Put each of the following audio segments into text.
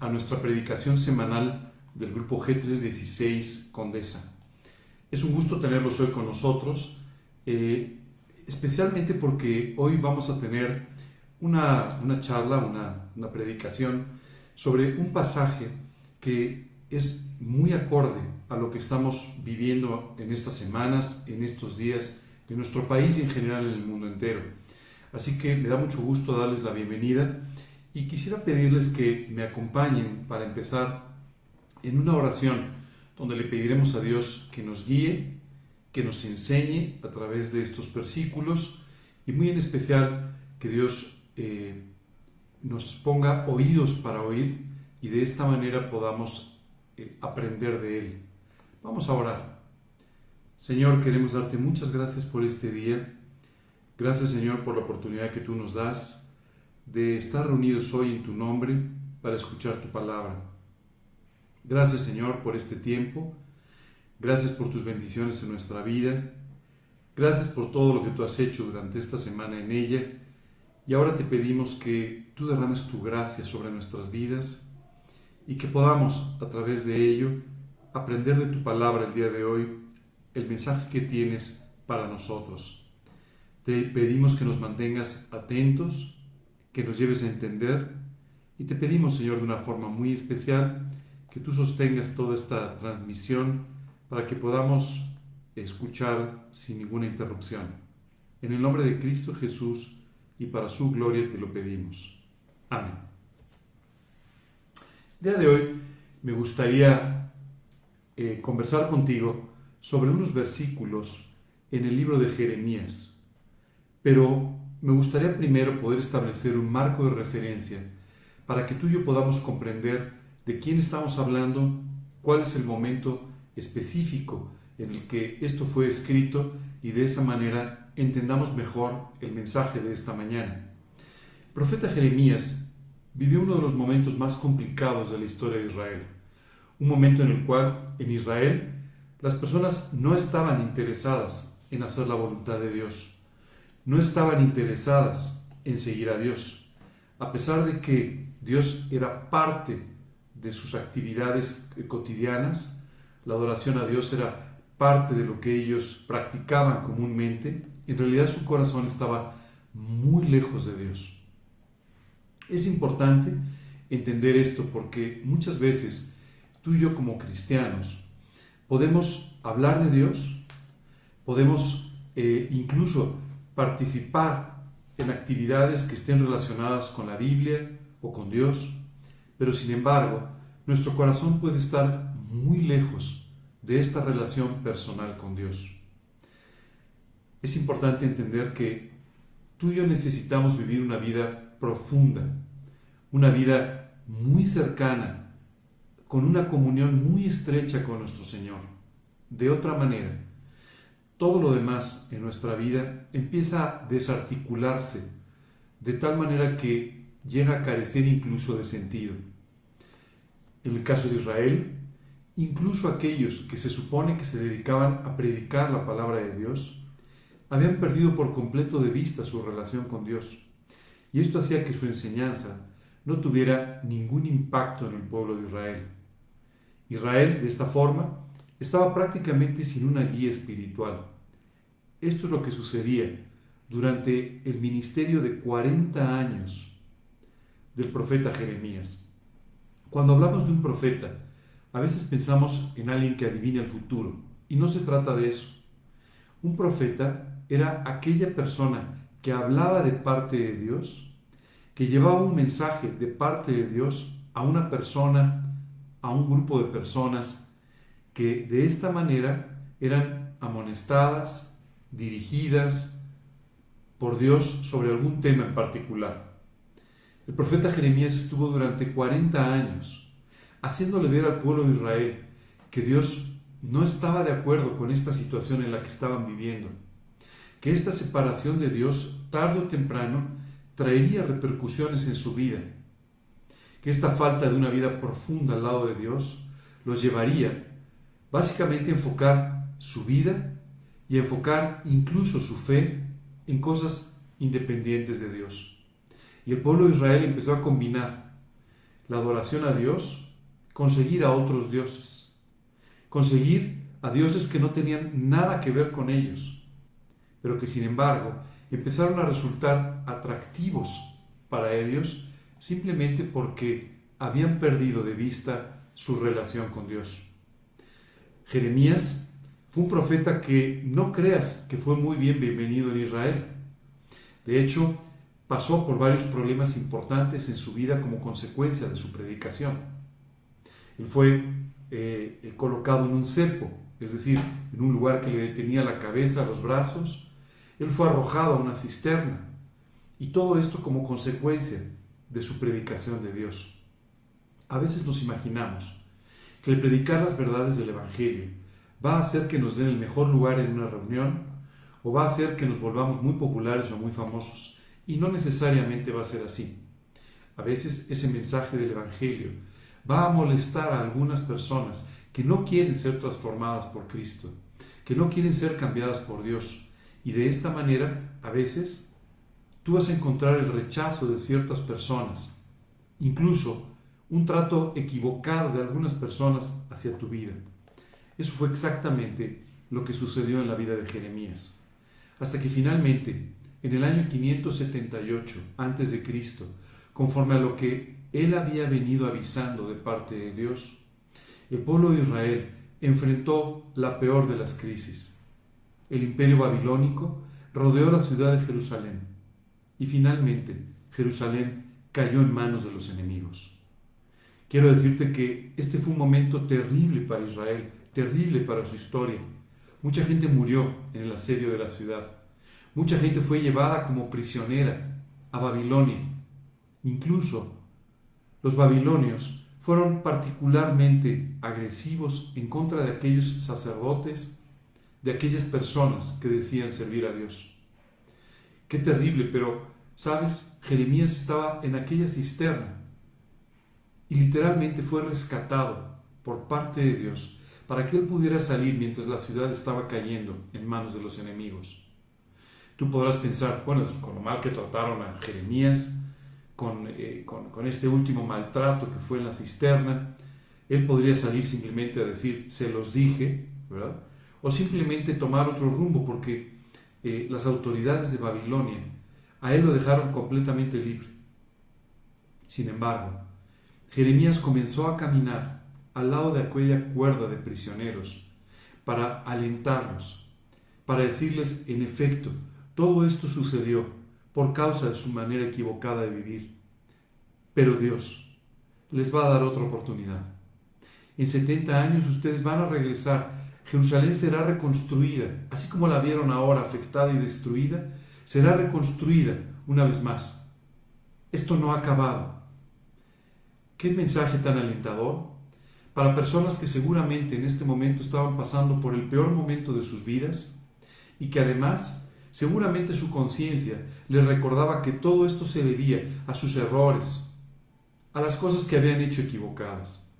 a nuestra predicación semanal del grupo G316 Condesa. Es un gusto tenerlos hoy con nosotros, eh, especialmente porque hoy vamos a tener una, charla, una, una predicación sobre un pasaje que es muy acorde a lo que estamos viviendo en estas semanas, en estos días, en nuestro país y en general en el mundo entero. Así que me da mucho gusto darles la bienvenida y quisiera pedirles que me acompañen para empezar en una oración donde le pediremos a Dios que nos guíe, que nos enseñe a través de estos versículos y muy en especial que Dios eh, nos ponga oídos para oír y de esta manera podamos eh, aprender de Él. Vamos a orar. Señor, queremos darte muchas gracias por este día. Gracias Señor por la oportunidad que tú nos das de estar reunidos hoy en tu nombre para escuchar tu palabra. Gracias Señor por este tiempo. Gracias por tus bendiciones en nuestra vida. Gracias por todo lo que tú has hecho durante esta semana en ella. Y ahora te pedimos que tú derrames tu gracia sobre nuestras vidas y que podamos a través de ello aprender de tu palabra el día de hoy el mensaje que tienes para nosotros. Te pedimos que nos mantengas atentos que nos lleves a entender y te pedimos, Señor, de una forma muy especial, que tú sostengas toda esta transmisión para que podamos escuchar sin ninguna interrupción. En el nombre de Cristo Jesús y para su gloria te lo pedimos. Amén. El día de hoy me gustaría eh, conversar contigo sobre unos versículos en el libro de Jeremías, pero me gustaría primero poder establecer un marco de referencia para que tú y yo podamos comprender de quién estamos hablando, cuál es el momento específico en el que esto fue escrito y de esa manera entendamos mejor el mensaje de esta mañana. El profeta Jeremías vivió uno de los momentos más complicados de la historia de Israel, un momento en el cual en Israel las personas no estaban interesadas en hacer la voluntad de Dios no estaban interesadas en seguir a Dios, a pesar de que Dios era parte de sus actividades cotidianas, la adoración a Dios era parte de lo que ellos practicaban comúnmente, en realidad su corazón estaba muy lejos de Dios. Es importante entender esto porque muchas veces tú y yo como cristianos podemos hablar de Dios, podemos eh, incluso participar en actividades que estén relacionadas con la Biblia o con Dios, pero sin embargo, nuestro corazón puede estar muy lejos de esta relación personal con Dios. Es importante entender que tú y yo necesitamos vivir una vida profunda, una vida muy cercana, con una comunión muy estrecha con nuestro Señor. De otra manera, todo lo demás en nuestra vida empieza a desarticularse de tal manera que llega a carecer incluso de sentido. En el caso de Israel, incluso aquellos que se supone que se dedicaban a predicar la palabra de Dios, habían perdido por completo de vista su relación con Dios. Y esto hacía que su enseñanza no tuviera ningún impacto en el pueblo de Israel. Israel, de esta forma, estaba prácticamente sin una guía espiritual. Esto es lo que sucedía durante el ministerio de 40 años del profeta Jeremías. Cuando hablamos de un profeta, a veces pensamos en alguien que adivina el futuro, y no se trata de eso. Un profeta era aquella persona que hablaba de parte de Dios, que llevaba un mensaje de parte de Dios a una persona, a un grupo de personas que de esta manera eran amonestadas, dirigidas por Dios sobre algún tema en particular. El profeta Jeremías estuvo durante 40 años haciéndole ver al pueblo de Israel que Dios no estaba de acuerdo con esta situación en la que estaban viviendo, que esta separación de Dios tarde o temprano traería repercusiones en su vida, que esta falta de una vida profunda al lado de Dios los llevaría básicamente enfocar su vida y enfocar incluso su fe en cosas independientes de Dios. Y el pueblo de Israel empezó a combinar la adoración a Dios, conseguir a otros dioses, conseguir a dioses que no tenían nada que ver con ellos, pero que sin embargo empezaron a resultar atractivos para ellos simplemente porque habían perdido de vista su relación con Dios. Jeremías fue un profeta que no creas que fue muy bien bienvenido en Israel. De hecho, pasó por varios problemas importantes en su vida como consecuencia de su predicación. Él fue eh, colocado en un cepo, es decir, en un lugar que le detenía la cabeza, los brazos. Él fue arrojado a una cisterna. Y todo esto como consecuencia de su predicación de Dios. A veces nos imaginamos que el predicar las verdades del Evangelio va a hacer que nos den el mejor lugar en una reunión o va a hacer que nos volvamos muy populares o muy famosos. Y no necesariamente va a ser así. A veces ese mensaje del Evangelio va a molestar a algunas personas que no quieren ser transformadas por Cristo, que no quieren ser cambiadas por Dios. Y de esta manera, a veces, tú vas a encontrar el rechazo de ciertas personas, incluso un trato equivocado de algunas personas hacia tu vida. Eso fue exactamente lo que sucedió en la vida de Jeremías. Hasta que finalmente, en el año 578 a.C., conforme a lo que él había venido avisando de parte de Dios, el pueblo de Israel enfrentó la peor de las crisis. El imperio babilónico rodeó la ciudad de Jerusalén y finalmente Jerusalén cayó en manos de los enemigos. Quiero decirte que este fue un momento terrible para Israel, terrible para su historia. Mucha gente murió en el asedio de la ciudad. Mucha gente fue llevada como prisionera a Babilonia. Incluso los babilonios fueron particularmente agresivos en contra de aquellos sacerdotes, de aquellas personas que decían servir a Dios. Qué terrible, pero, ¿sabes? Jeremías estaba en aquella cisterna y literalmente fue rescatado por parte de Dios para que él pudiera salir mientras la ciudad estaba cayendo en manos de los enemigos. Tú podrás pensar, bueno, con lo mal que trataron a Jeremías, eh, con, con, este último maltrato que fue en la cisterna, él podría salir simplemente a decir, se los dije, ¿verdad? O simplemente tomar otro rumbo porque eh, las autoridades de Babilonia a él lo dejaron completamente libre. Sin embargo, Jeremías comenzó a caminar al lado de aquella cuerda de prisioneros para alentarlos, para decirles, en efecto, todo esto sucedió por causa de su manera equivocada de vivir. Pero Dios les va a dar otra oportunidad. En 70 años ustedes van a regresar. Jerusalén será reconstruida, así como la vieron ahora afectada y destruida, será reconstruida una vez más. Esto no ha acabado. Qué mensaje tan alentador para personas que seguramente en este momento estaban pasando por el peor momento de sus vidas y que además seguramente su conciencia les recordaba que todo esto se debía a sus errores, a las cosas que habían hecho equivocadas.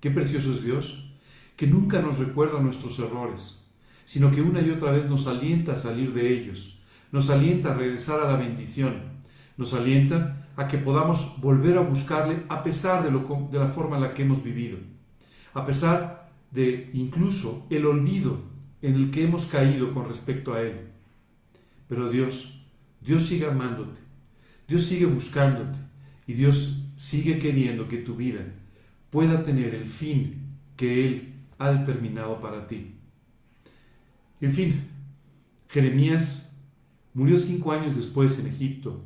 Qué precioso es Dios, que nunca nos recuerda nuestros errores, sino que una y otra vez nos alienta a salir de ellos, nos alienta a regresar a la bendición, nos alienta a que podamos volver a buscarle a pesar de, lo, de la forma en la que hemos vivido, a pesar de incluso el olvido en el que hemos caído con respecto a Él. Pero Dios, Dios sigue amándote, Dios sigue buscándote y Dios sigue queriendo que tu vida pueda tener el fin que Él ha determinado para ti. En fin, Jeremías murió cinco años después en Egipto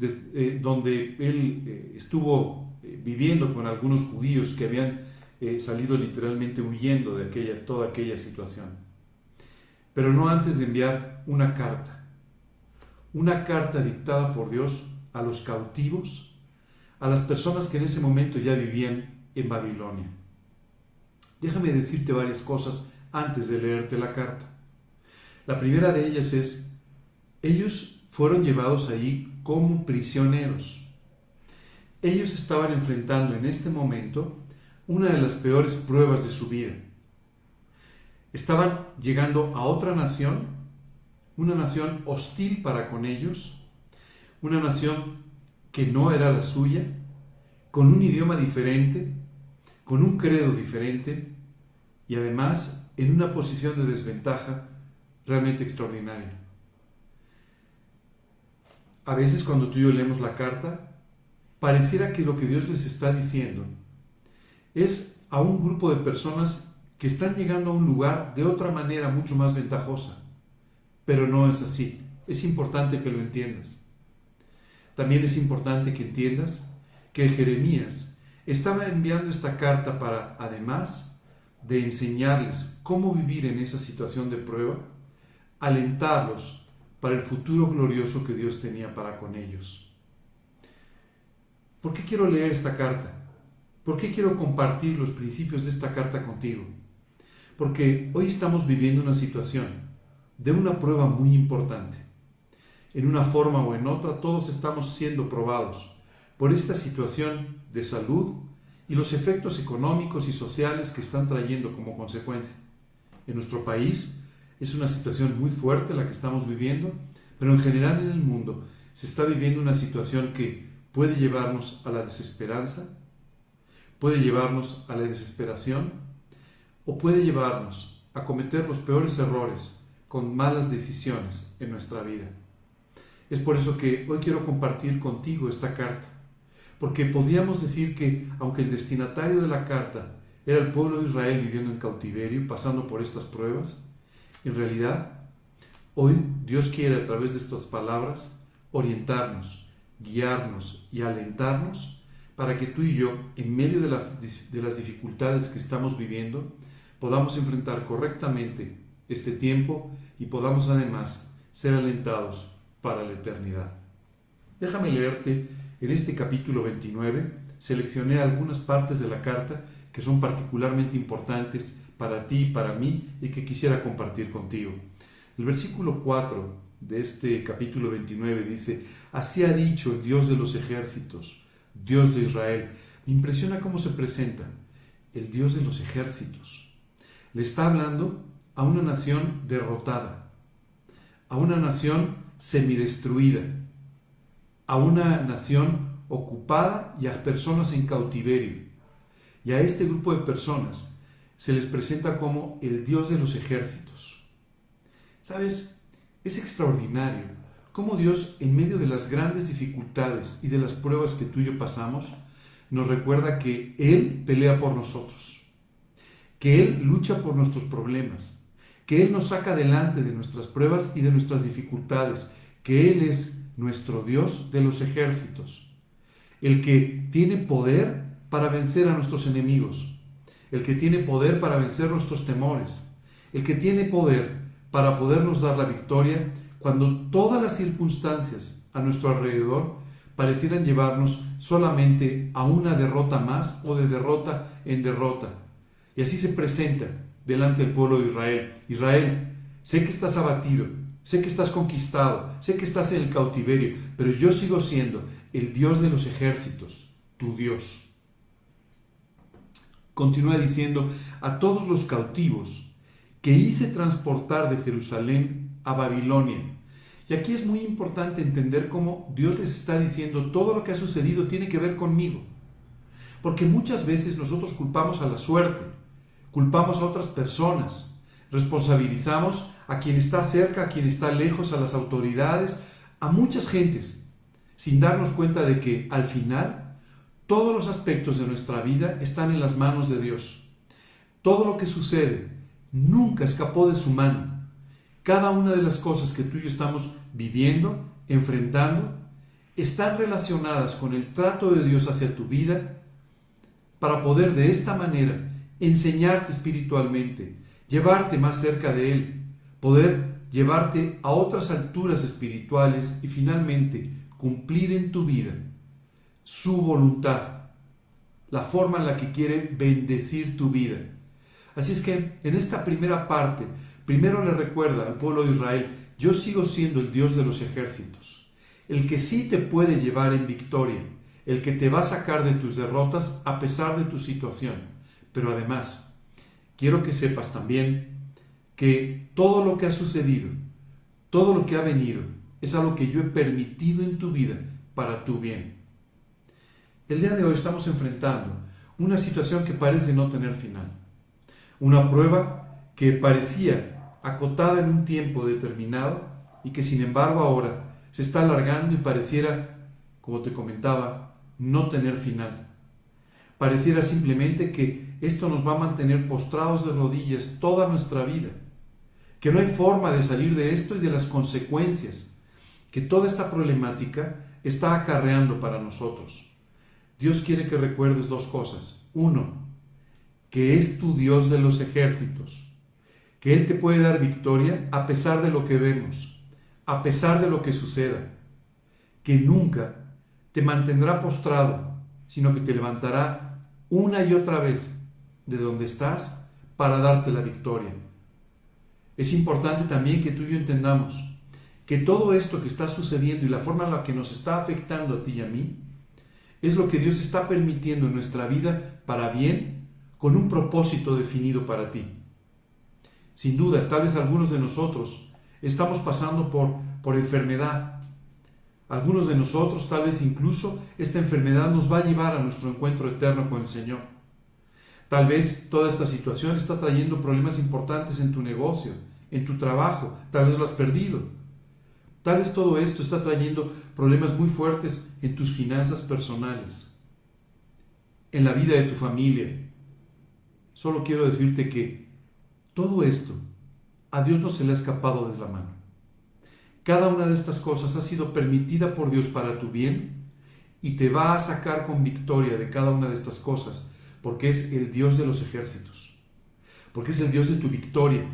eh, donde él eh, estuvo eh, viviendo con algunos judíos que habían salido literalmente huyendo de aquella, toda aquella situación. Pero no antes de enviar una carta, una carta dictada por Dios a los cautivos, a las personas que en ese momento ya vivían en Babilonia. Déjame decirte varias cosas antes de leerte la carta. La primera de ellas es, ellos fueron llevados allí como prisioneros. Ellos estaban enfrentando en este momento una de las peores pruebas de su vida. Estaban llegando a otra nación, una nación hostil para con ellos, una nación que no era la suya, con un idioma diferente, con un credo diferente y además en una posición de desventaja realmente extraordinaria. A veces cuando tú y yo leemos la carta, pareciera que lo que Dios les está diciendo es a un grupo de personas que están llegando a un lugar de otra manera mucho más ventajosa. Pero no es así. Es importante que lo entiendas. También es importante que entiendas que Jeremías estaba enviando esta carta para, además de enseñarles cómo vivir en esa situación de prueba, alentarlos para el futuro glorioso que Dios tenía para con ellos. ¿Por qué quiero leer esta carta? ¿Por qué quiero compartir los principios de esta carta contigo? Porque hoy estamos viviendo una situación de una prueba muy importante. En una forma o en otra todos estamos siendo probados por esta situación de salud y los efectos económicos y sociales que están trayendo como consecuencia. En nuestro país es una situación muy fuerte la que estamos viviendo, pero en general en el mundo se está viviendo una situación que puede llevarnos a la desesperanza, puede llevarnos a la desesperación o puede llevarnos a cometer los peores errores con malas decisiones en nuestra vida. Es por eso que hoy quiero compartir contigo esta carta, porque podríamos decir que aunque el destinatario de la carta era el pueblo de Israel viviendo en cautiverio, pasando por estas pruebas, en realidad, hoy Dios quiere a través de estas palabras orientarnos, guiarnos y alentarnos para que tú y yo, en medio de, las dificultades que estamos viviendo, podamos enfrentar correctamente este tiempo y podamos además ser alentados para la eternidad. Déjame leerte en este capítulo 29, seleccioné algunas partes de la carta que son particularmente importantes para ti y para mí y que quisiera compartir contigo. El versículo 4 de este capítulo 29 dice, así ha dicho el Dios de los ejércitos, Dios de Israel. Me impresiona cómo se presenta el Dios de los ejércitos. Le está hablando a una nación derrotada, a una nación semidestruida, a una nación ocupada y a personas en cautiverio. Y a este grupo de personas se les presenta como el Dios de los ejércitos. ¿Sabes? Es extraordinario cómo Dios, en medio de las grandes dificultades y de las pruebas que tú y yo pasamos, nos recuerda que Él pelea por nosotros, que Él lucha por nuestros problemas, que Él nos saca adelante de nuestras pruebas y de nuestras dificultades, que Él es nuestro Dios de los ejércitos, el que tiene poder para vencer a nuestros enemigos, el que tiene poder para vencer nuestros temores, el que tiene poder para podernos dar la victoria cuando todas las circunstancias a nuestro alrededor parecieran llevarnos solamente a una derrota más o de derrota en derrota. Y así se presenta delante del pueblo de Israel. Israel, sé que estás abatido, sé que estás conquistado, sé que estás en el cautiverio, pero yo sigo siendo el Dios de los ejércitos, tu Dios. Continúa diciendo, a todos los cautivos que hice transportar de Jerusalén a Babilonia. Y aquí es muy importante entender cómo Dios les está diciendo, todo lo que ha sucedido tiene que ver conmigo. Porque muchas veces nosotros culpamos a la suerte, culpamos a otras personas, responsabilizamos a quien está cerca, a quien está lejos, a las autoridades, a muchas gentes, sin darnos cuenta de que al final todos los aspectos de nuestra vida están en las manos de Dios. Todo lo que sucede nunca escapó de su mano. Cada una de las cosas que tú y yo estamos viviendo, enfrentando, están relacionadas con el trato de Dios hacia tu vida para poder de esta manera enseñarte espiritualmente, llevarte más cerca de Él, poder llevarte a otras alturas espirituales y finalmente cumplir en tu vida su voluntad, la forma en la que quiere bendecir tu vida. Así es que en esta primera parte, primero le recuerda al pueblo de Israel, yo sigo siendo el Dios de los ejércitos, el que sí te puede llevar en victoria, el que te va a sacar de tus derrotas a pesar de tu situación. Pero además, quiero que sepas también que todo lo que ha sucedido, todo lo que ha venido, es algo que yo he permitido en tu vida para tu bien. El día de hoy estamos enfrentando una situación que parece no tener final. Una prueba que parecía acotada en un tiempo determinado y que sin embargo ahora se está alargando y pareciera, como te comentaba, no tener final. Pareciera simplemente que esto nos va a mantener postrados de rodillas toda nuestra vida, que no hay forma de salir de esto y de las consecuencias que toda esta problemática está acarreando para nosotros. Dios quiere que recuerdes dos cosas. Uno, que es tu Dios de los ejércitos, que Él te puede dar victoria a pesar de lo que vemos, a pesar de lo que suceda, que nunca te mantendrá postrado, sino que te levantará una y otra vez de donde estás para darte la victoria. Es importante también que tú y yo entendamos que todo esto que está sucediendo y la forma en la que nos está afectando a ti y a mí, es lo que Dios está permitiendo en nuestra vida para bien, con un propósito definido para ti. Sin duda, tal vez algunos de nosotros estamos pasando por, por enfermedad. Algunos de nosotros, tal vez incluso, esta enfermedad nos va a llevar a nuestro encuentro eterno con el Señor. Tal vez toda esta situación está trayendo problemas importantes en tu negocio, en tu trabajo, tal vez lo has perdido. Tal vez todo esto está trayendo problemas muy fuertes en tus finanzas personales, en la vida de tu familia. Solo quiero decirte que todo esto a Dios no se le ha escapado de la mano. Cada una de estas cosas ha sido permitida por Dios para tu bien y te va a sacar con victoria de cada una de estas cosas, porque es el Dios de los ejércitos, porque es el Dios de tu victoria,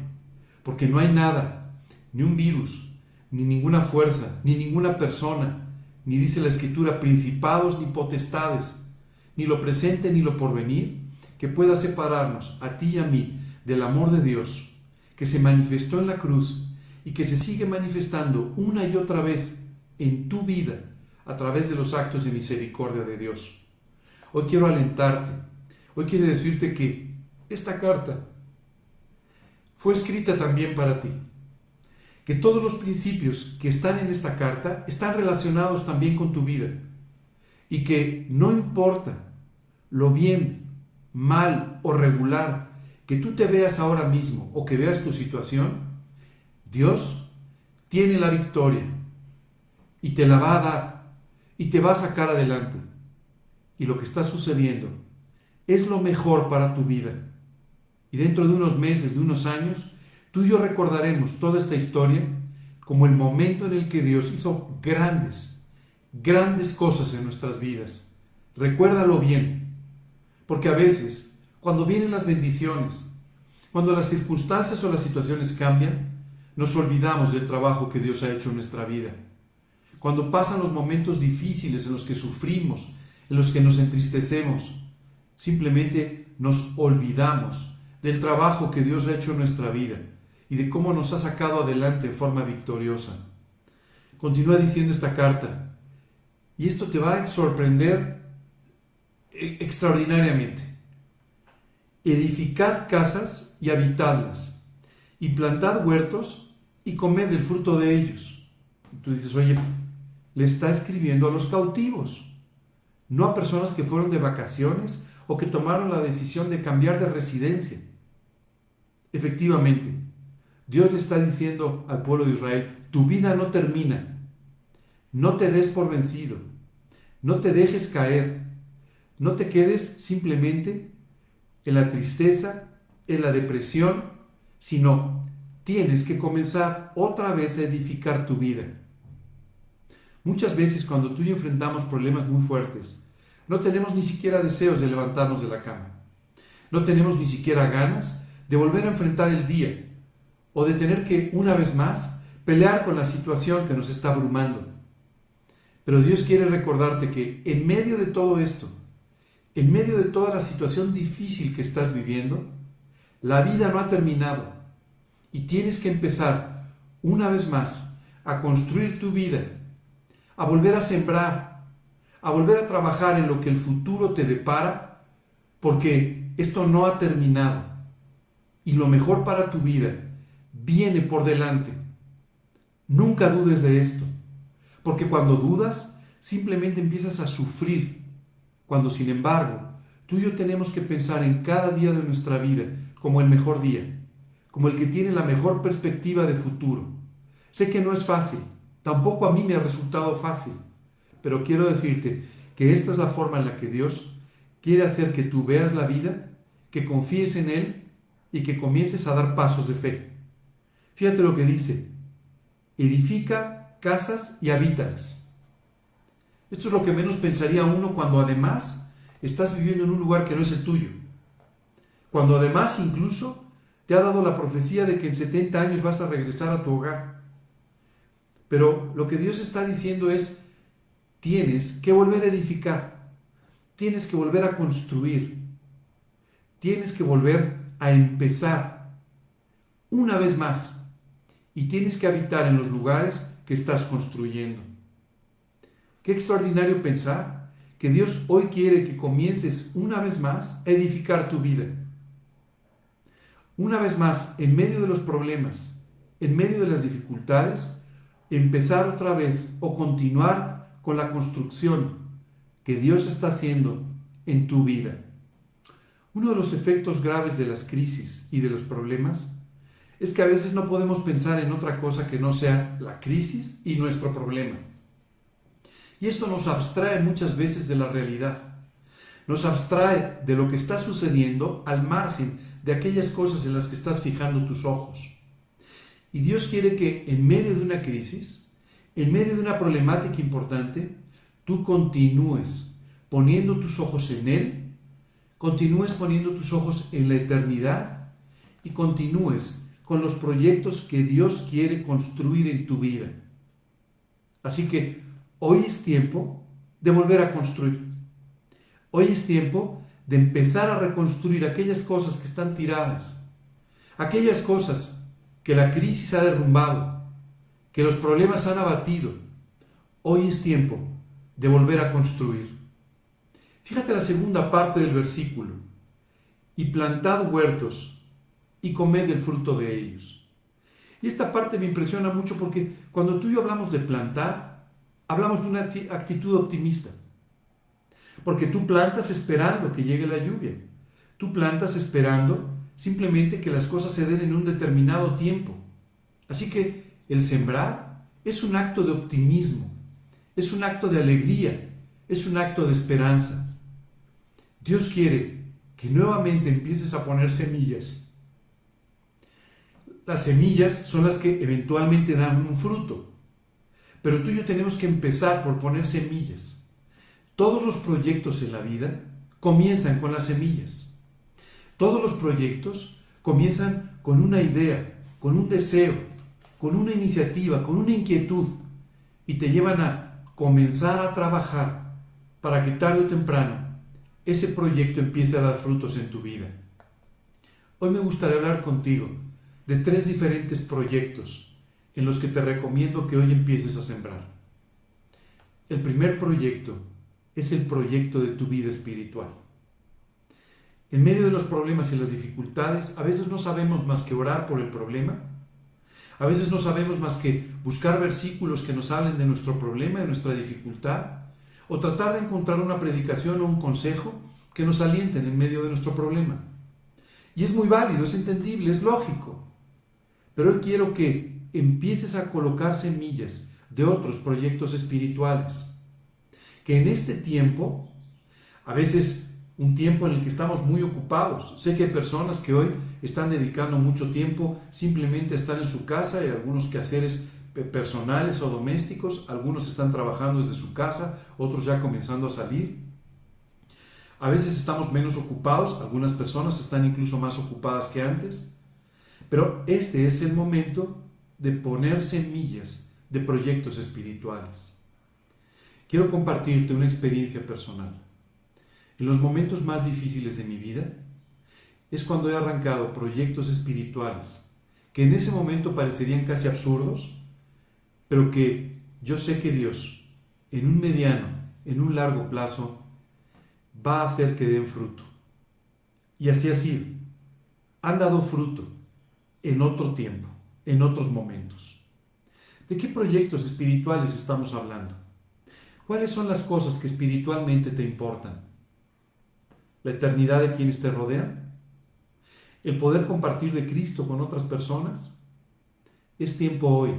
porque no hay nada, ni un virus, ni ninguna fuerza, ni ninguna persona, ni dice la escritura principados ni potestades, ni lo presente ni lo porvenir, que pueda separarnos a ti y a mí del amor de Dios, que se manifestó en la cruz y que se sigue manifestando una y otra vez en tu vida a través de los actos de misericordia de Dios. Hoy quiero alentarte, hoy quiero decirte que esta carta fue escrita también para ti, que todos los principios que están en esta carta están relacionados también con tu vida y que no importa lo bien, mal o regular que tú te veas ahora mismo o que veas tu situación, Dios tiene la victoria y te la va a dar y te va a sacar adelante. Y lo que está sucediendo es lo mejor para tu vida. Y dentro de unos meses, de unos años, tú y yo recordaremos toda esta historia como el momento en el que Dios hizo grandes, grandes cosas en nuestras vidas. Recuérdalo bien, porque a veces, cuando vienen las bendiciones, cuando las circunstancias o las situaciones cambian, nos olvidamos del trabajo que Dios ha hecho en nuestra vida. Cuando pasan los momentos difíciles en los que sufrimos, en los que nos entristecemos, simplemente nos olvidamos del trabajo que Dios ha hecho en nuestra vida y de cómo nos ha sacado adelante en forma victoriosa. Continúa diciendo esta carta, y esto te va a sorprender e-, extraordinariamente. Edificad casas y habitadlas, y plantad huertos y comed el fruto de ellos. Tú dices, oye, le está escribiendo a los cautivos, no a personas que fueron de vacaciones o que tomaron la decisión de cambiar de residencia. Efectivamente, Dios le está diciendo al pueblo de Israel, tu vida no termina, no te des por vencido, no te dejes caer, no te quedes simplemente en la tristeza, en la depresión, sino tienes que comenzar otra vez a edificar tu vida. Muchas veces cuando tú y yo enfrentamos problemas muy fuertes, no tenemos ni siquiera deseos de levantarnos de la cama. No tenemos ni siquiera ganas de volver a enfrentar el día o de tener que, una vez más, pelear con la situación que nos está abrumando. Pero Dios quiere recordarte que en medio de todo esto, en medio de toda la situación difícil que estás viviendo, la vida no ha terminado y tienes que empezar una vez más a construir tu vida, a volver a sembrar, a volver a trabajar en lo que el futuro te depara, porque esto no ha terminado y lo mejor para tu vida viene por delante. Nunca dudes de esto, porque cuando dudas, simplemente empiezas a sufrir cuando sin embargo tú y yo tenemos que pensar en cada día de nuestra vida como el mejor día, como el que tiene la mejor perspectiva de futuro. Sé que no es fácil, tampoco a mí me ha resultado fácil, pero quiero decirte que esta es la forma en la que Dios quiere hacer que tú veas la vida, que confíes en Él y que comiences a dar pasos de fe. Fíjate lo que dice, edifica casas y habítalas. Esto es lo que menos pensaría uno cuando además estás viviendo en un lugar que no es el tuyo. Cuando además incluso te ha dado la profecía de que en 70 años vas a regresar a tu hogar. Pero lo que Dios está diciendo es, tienes que volver a edificar, tienes que volver a construir, tienes que volver a empezar una vez más y tienes que habitar en los lugares que estás construyendo. Qué extraordinario pensar que Dios hoy quiere que comiences una vez más a edificar tu vida. Una vez más, en medio de los problemas, en medio de las dificultades, empezar otra vez o continuar con la construcción que Dios está haciendo en tu vida. Uno de los efectos graves de las crisis y de los problemas es que a veces no podemos pensar en otra cosa que no sea la crisis y nuestro problema. Y esto nos abstrae muchas veces de la realidad. Nos abstrae de lo que está sucediendo al margen de aquellas cosas en las que estás fijando tus ojos. Y Dios quiere que en medio de una crisis en medio de una problemática importante, tú continúes poniendo tus ojos en Él, continúes poniendo tus ojos en la eternidad y continúes con los proyectos que Dios quiere construir en tu vida. Así que hoy es tiempo de volver a construir. Hoy es tiempo de empezar a reconstruir aquellas cosas que están tiradas, aquellas cosas que la crisis ha derrumbado, que los problemas han abatido. Hoy es tiempo de volver a construir. Fíjate la segunda parte del versículo. Y plantad huertos y comed el fruto de ellos. Y esta parte me impresiona mucho porque cuando tú y yo hablamos de plantar, hablamos de una actitud optimista. Porque tú plantas esperando que llegue la lluvia. Tú plantas esperando simplemente que las cosas se den en un determinado tiempo. Así que el sembrar es un acto de optimismo, es un acto de alegría, es un acto de esperanza. Dios quiere que nuevamente empieces a poner semillas. Las semillas son las que eventualmente dan un fruto, pero tú y yo tenemos que empezar por poner semillas. Todos los proyectos en la vida comienzan con las semillas. Todos los proyectos comienzan con una idea, con un deseo, con una iniciativa, con una inquietud, y te llevan a comenzar a trabajar para que tarde o temprano ese proyecto empiece a dar frutos en tu vida. Hoy me gustaría hablar contigo de tres diferentes proyectos en los que te recomiendo que hoy empieces a sembrar. El primer proyecto es el proyecto de tu vida espiritual. En medio de los problemas y las dificultades, a veces no sabemos más que orar por el problema a veces no sabemos más que buscar versículos que nos hablen de nuestro problema, de nuestra dificultad, o tratar de encontrar una predicación o un consejo que nos alienten en medio de nuestro problema. Y es muy válido, es entendible, es lógico. Pero hoy quiero que empieces a colocar semillas de otros proyectos espirituales. Que en este tiempo, a veces un tiempo en el que estamos muy ocupados. Sé que hay personas que hoy están dedicando mucho tiempo simplemente a estar en su casa y algunos quehaceres personales o domésticos, algunos están trabajando desde su casa, otros ya comenzando a salir. A veces estamos menos ocupados, algunas personas están incluso más ocupadas que antes, pero este es el momento de poner semillas de proyectos espirituales. Quiero compartirte una experiencia personal. En los momentos más difíciles de mi vida es cuando he arrancado proyectos espirituales que en ese momento parecerían casi absurdos, pero que yo sé que Dios, en un mediano, en un largo plazo, va a hacer que den fruto. Y así ha sido. Han dado fruto en otro tiempo, en otros momentos. ¿De qué proyectos espirituales estamos hablando? ¿Cuáles son las cosas que espiritualmente te importan? la eternidad de quienes te rodean, el poder compartir de Cristo con otras personas. Es tiempo hoy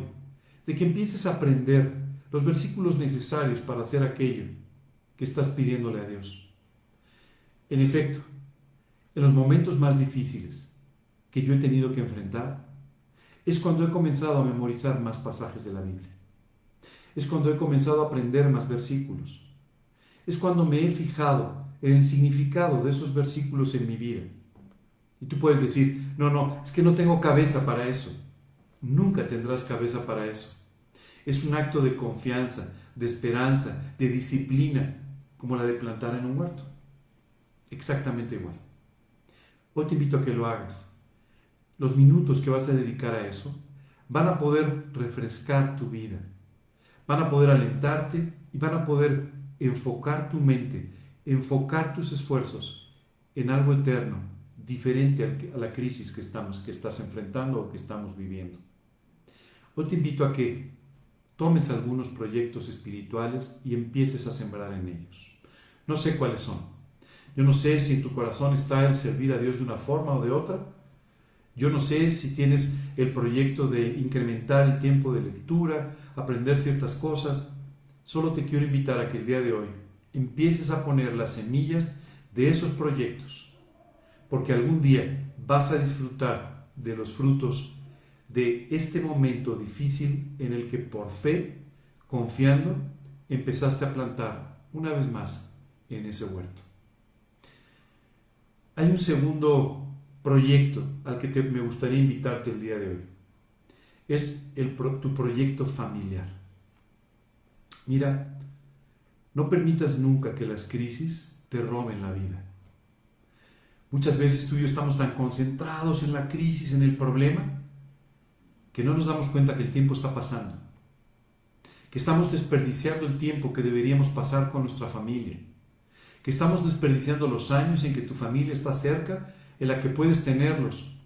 de que empieces a aprender los versículos necesarios para hacer aquello que estás pidiéndole a Dios. En efecto, en los momentos más difíciles que yo he tenido que enfrentar, es cuando he comenzado a memorizar más pasajes de la Biblia. Es cuando he comenzado a aprender más versículos. Es cuando me he fijado en el significado de esos versículos en mi vida. Y tú puedes decir, no, no, es que no tengo cabeza para eso. Nunca tendrás cabeza para eso. Es un acto de confianza, de esperanza, de disciplina, como la de plantar en un huerto. Exactamente igual. Hoy te invito a que lo hagas los minutos que vas a dedicar a eso van a poder refrescar tu vida, van a poder alentarte y van a poder enfocar tu mente, enfocar tus esfuerzos en algo eterno, diferente a la crisis que, estamos, que estás enfrentando o que estamos viviendo. Hoy te invito a que tomes algunos proyectos espirituales y empieces a sembrar en ellos. No sé cuáles son. Yo no sé si en tu corazón está el servir a Dios de una forma o de otra, yo no sé si tienes el proyecto de incrementar el tiempo de lectura, aprender ciertas cosas. Solo te quiero invitar a que el día de hoy empieces a poner las semillas de esos proyectos, porque algún día vas a disfrutar de los frutos de este momento difícil en el que por fe, confiando, empezaste a plantar una vez más en ese huerto. Hay un segundo proyecto al que me gustaría invitarte el día de hoy. Es el, tu proyecto familiar. Mira, no permitas nunca que las crisis te roben la vida. Muchas veces tú y yo estamos tan concentrados en la crisis, en el problema, que no nos damos cuenta que el tiempo está pasando, que estamos desperdiciando el tiempo que deberíamos pasar con nuestra familia, que estamos desperdiciando los años en que tu familia está cerca en la que puedes tenerlos,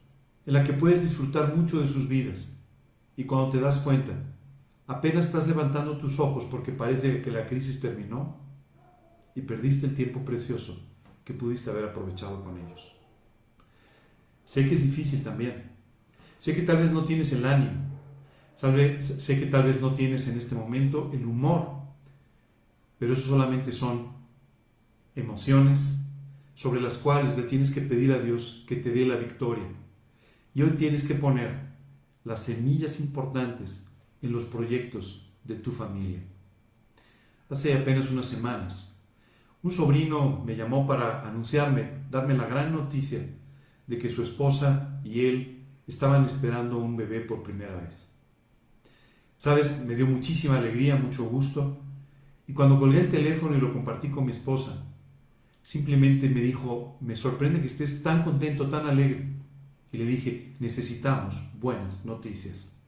en la que puedes disfrutar mucho de sus vidas. Y cuando te das cuenta, apenas estás levantando tus ojos porque parece que la crisis terminó y perdiste el tiempo precioso que pudiste haber aprovechado con ellos. Sé que es difícil también. Sé que tal vez no tienes el ánimo. Sé que tal vez no tienes en este momento el humor. Pero eso solamente son emociones, sobre las cuales le tienes que pedir a Dios que te dé la victoria. Y hoy tienes que poner las semillas importantes en los proyectos de tu familia. Hace apenas unas semanas, un sobrino me llamó para anunciarme, darme la gran noticia de que su esposa y él estaban esperando un bebé por primera vez. Sabes, me dio muchísima alegría, mucho gusto, y cuando colgué el teléfono y lo compartí con mi esposa, simplemente me dijo, me sorprende que estés tan contento, tan alegre. Y le dije, necesitamos buenas noticias.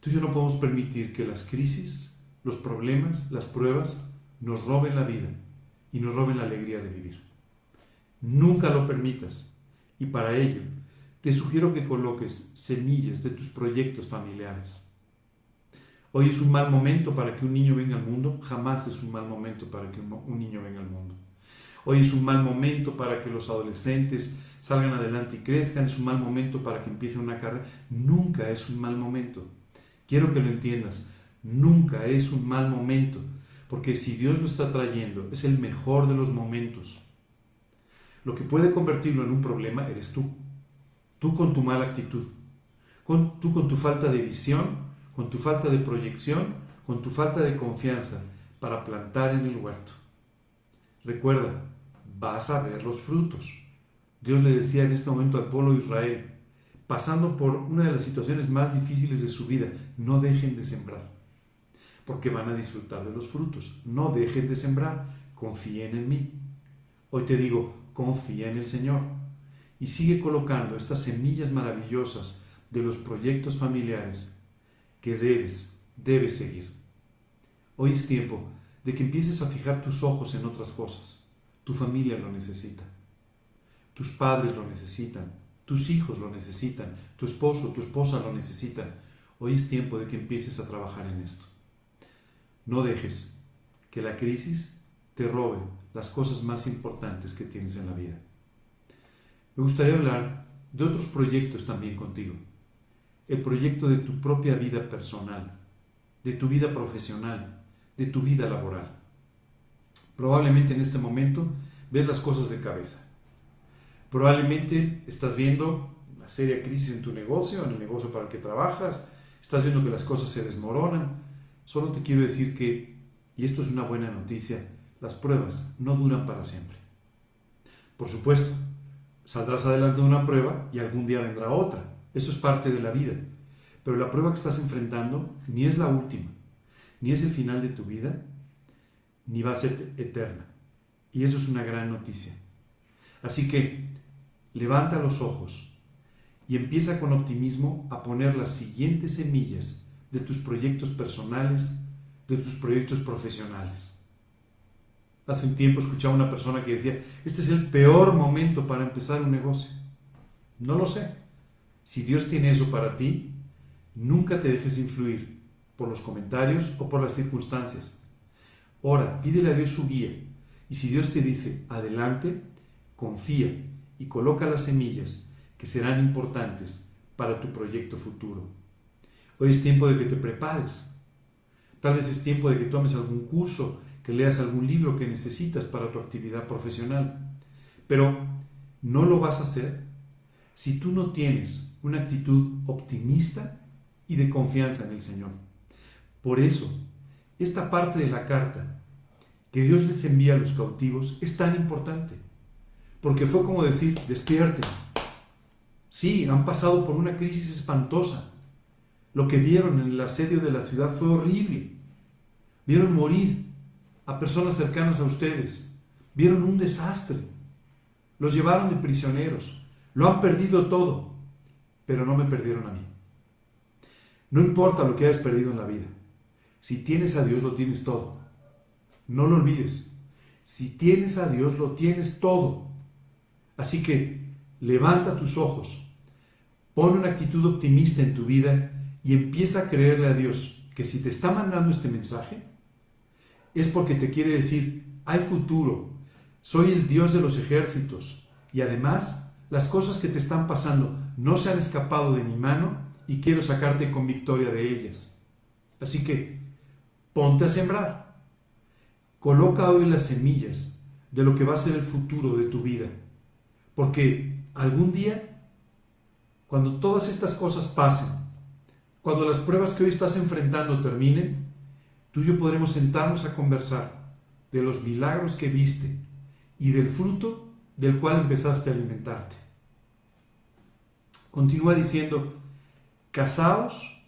Tú y yo no podemos permitir que las crisis, los problemas, las pruebas nos roben la vida y nos roben la alegría de vivir. Nunca lo permitas. Y para ello, te sugiero que coloques semillas de tus proyectos familiares. Hoy es un mal momento para que un niño venga al mundo, jamás es un mal momento para que un niño venga al mundo. Hoy es un mal momento para que los adolescentes salgan adelante y crezcan, es un mal momento para que empiecen una carrera. Nunca es un mal momento. Quiero que lo entiendas, nunca es un mal momento, porque si Dios lo está trayendo, es el mejor de los momentos. Lo que puede convertirlo en un problema eres tú, tú con tu mala actitud, tú con tu falta de visión con tu falta de proyección, con tu falta de confianza para plantar en el huerto. Recuerda, vas a ver los frutos. Dios le decía en este momento al pueblo de Israel, pasando por una de las situaciones más difíciles de su vida, no dejen de sembrar, porque van a disfrutar de los frutos. No dejen de sembrar, confíen en mí. Hoy te digo, confía en el Señor y sigue colocando estas semillas maravillosas de los proyectos familiares que debes, debes seguir. Hoy es tiempo de que empieces a fijar tus ojos en otras cosas. Tu familia lo necesita. Tus padres lo necesitan. Tus hijos lo necesitan. Tu esposo, tu esposa lo necesitan. Hoy es tiempo de que empieces a trabajar en esto. No dejes que la crisis te robe las cosas más importantes que tienes en la vida. Me gustaría hablar de otros proyectos también contigo. El proyecto de tu propia vida personal, de tu vida profesional, de tu vida laboral. Probablemente en este momento ves las cosas de cabeza. Probablemente estás viendo una seria crisis en tu negocio, en el negocio para el que trabajas, estás viendo que las cosas se desmoronan. Solo te quiero decir que, y esto es una buena noticia, las pruebas no duran para siempre. Por supuesto, saldrás adelante de una prueba y algún día vendrá otra. Eso es parte de la vida. Pero la prueba que estás enfrentando ni es la última, ni es el final de tu vida, ni va a ser eterna. Y eso es una gran noticia. Así que levanta los ojos y empieza con optimismo a poner las siguientes semillas de tus proyectos personales, de tus proyectos profesionales. Hace un tiempo escuchaba una persona que decía, este es el peor momento para empezar un negocio. No lo sé. Si Dios tiene eso para ti, nunca te dejes influir por los comentarios o por las circunstancias. Ora, pídele a Dios su guía. Y si Dios te dice, adelante, confía y coloca las semillas que serán importantes para tu proyecto futuro. Hoy es tiempo de que te prepares. Tal vez es tiempo de que tomes algún curso que leas algún libro que necesitas para tu actividad profesional. Pero no lo vas a hacer si tú no tienes una actitud optimista y de confianza en el Señor. Por eso, esta parte de la carta que Dios les envía a los cautivos es tan importante, porque fue como decir, despierten. Sí, han pasado por una crisis espantosa. Lo que vieron en el asedio de la ciudad fue horrible. Vieron morir a personas cercanas a ustedes. Vieron un desastre. Los llevaron de prisioneros. Lo han perdido todo. Pero no me perdieron a mí. No importa lo que hayas perdido en la vida. Si tienes a Dios, lo tienes todo. No lo olvides. Si tienes a Dios, lo tienes todo. Así que levanta tus ojos, pon una actitud optimista en tu vida y empieza a creerle a Dios que si te está mandando este mensaje, es porque te quiere decir, hay futuro, soy el Dios de los ejércitos y además las cosas que te están pasando no se han escapado de mi mano y quiero sacarte con victoria de ellas. Así que ponte a sembrar. Coloca hoy las semillas de lo que va a ser el futuro de tu vida. Porque algún día, cuando todas estas cosas pasen, cuando las pruebas que hoy estás enfrentando terminen, tú y yo podremos sentarnos a conversar de los milagros que viste y del fruto del cual empezaste a alimentarte. Continúa diciendo, casaos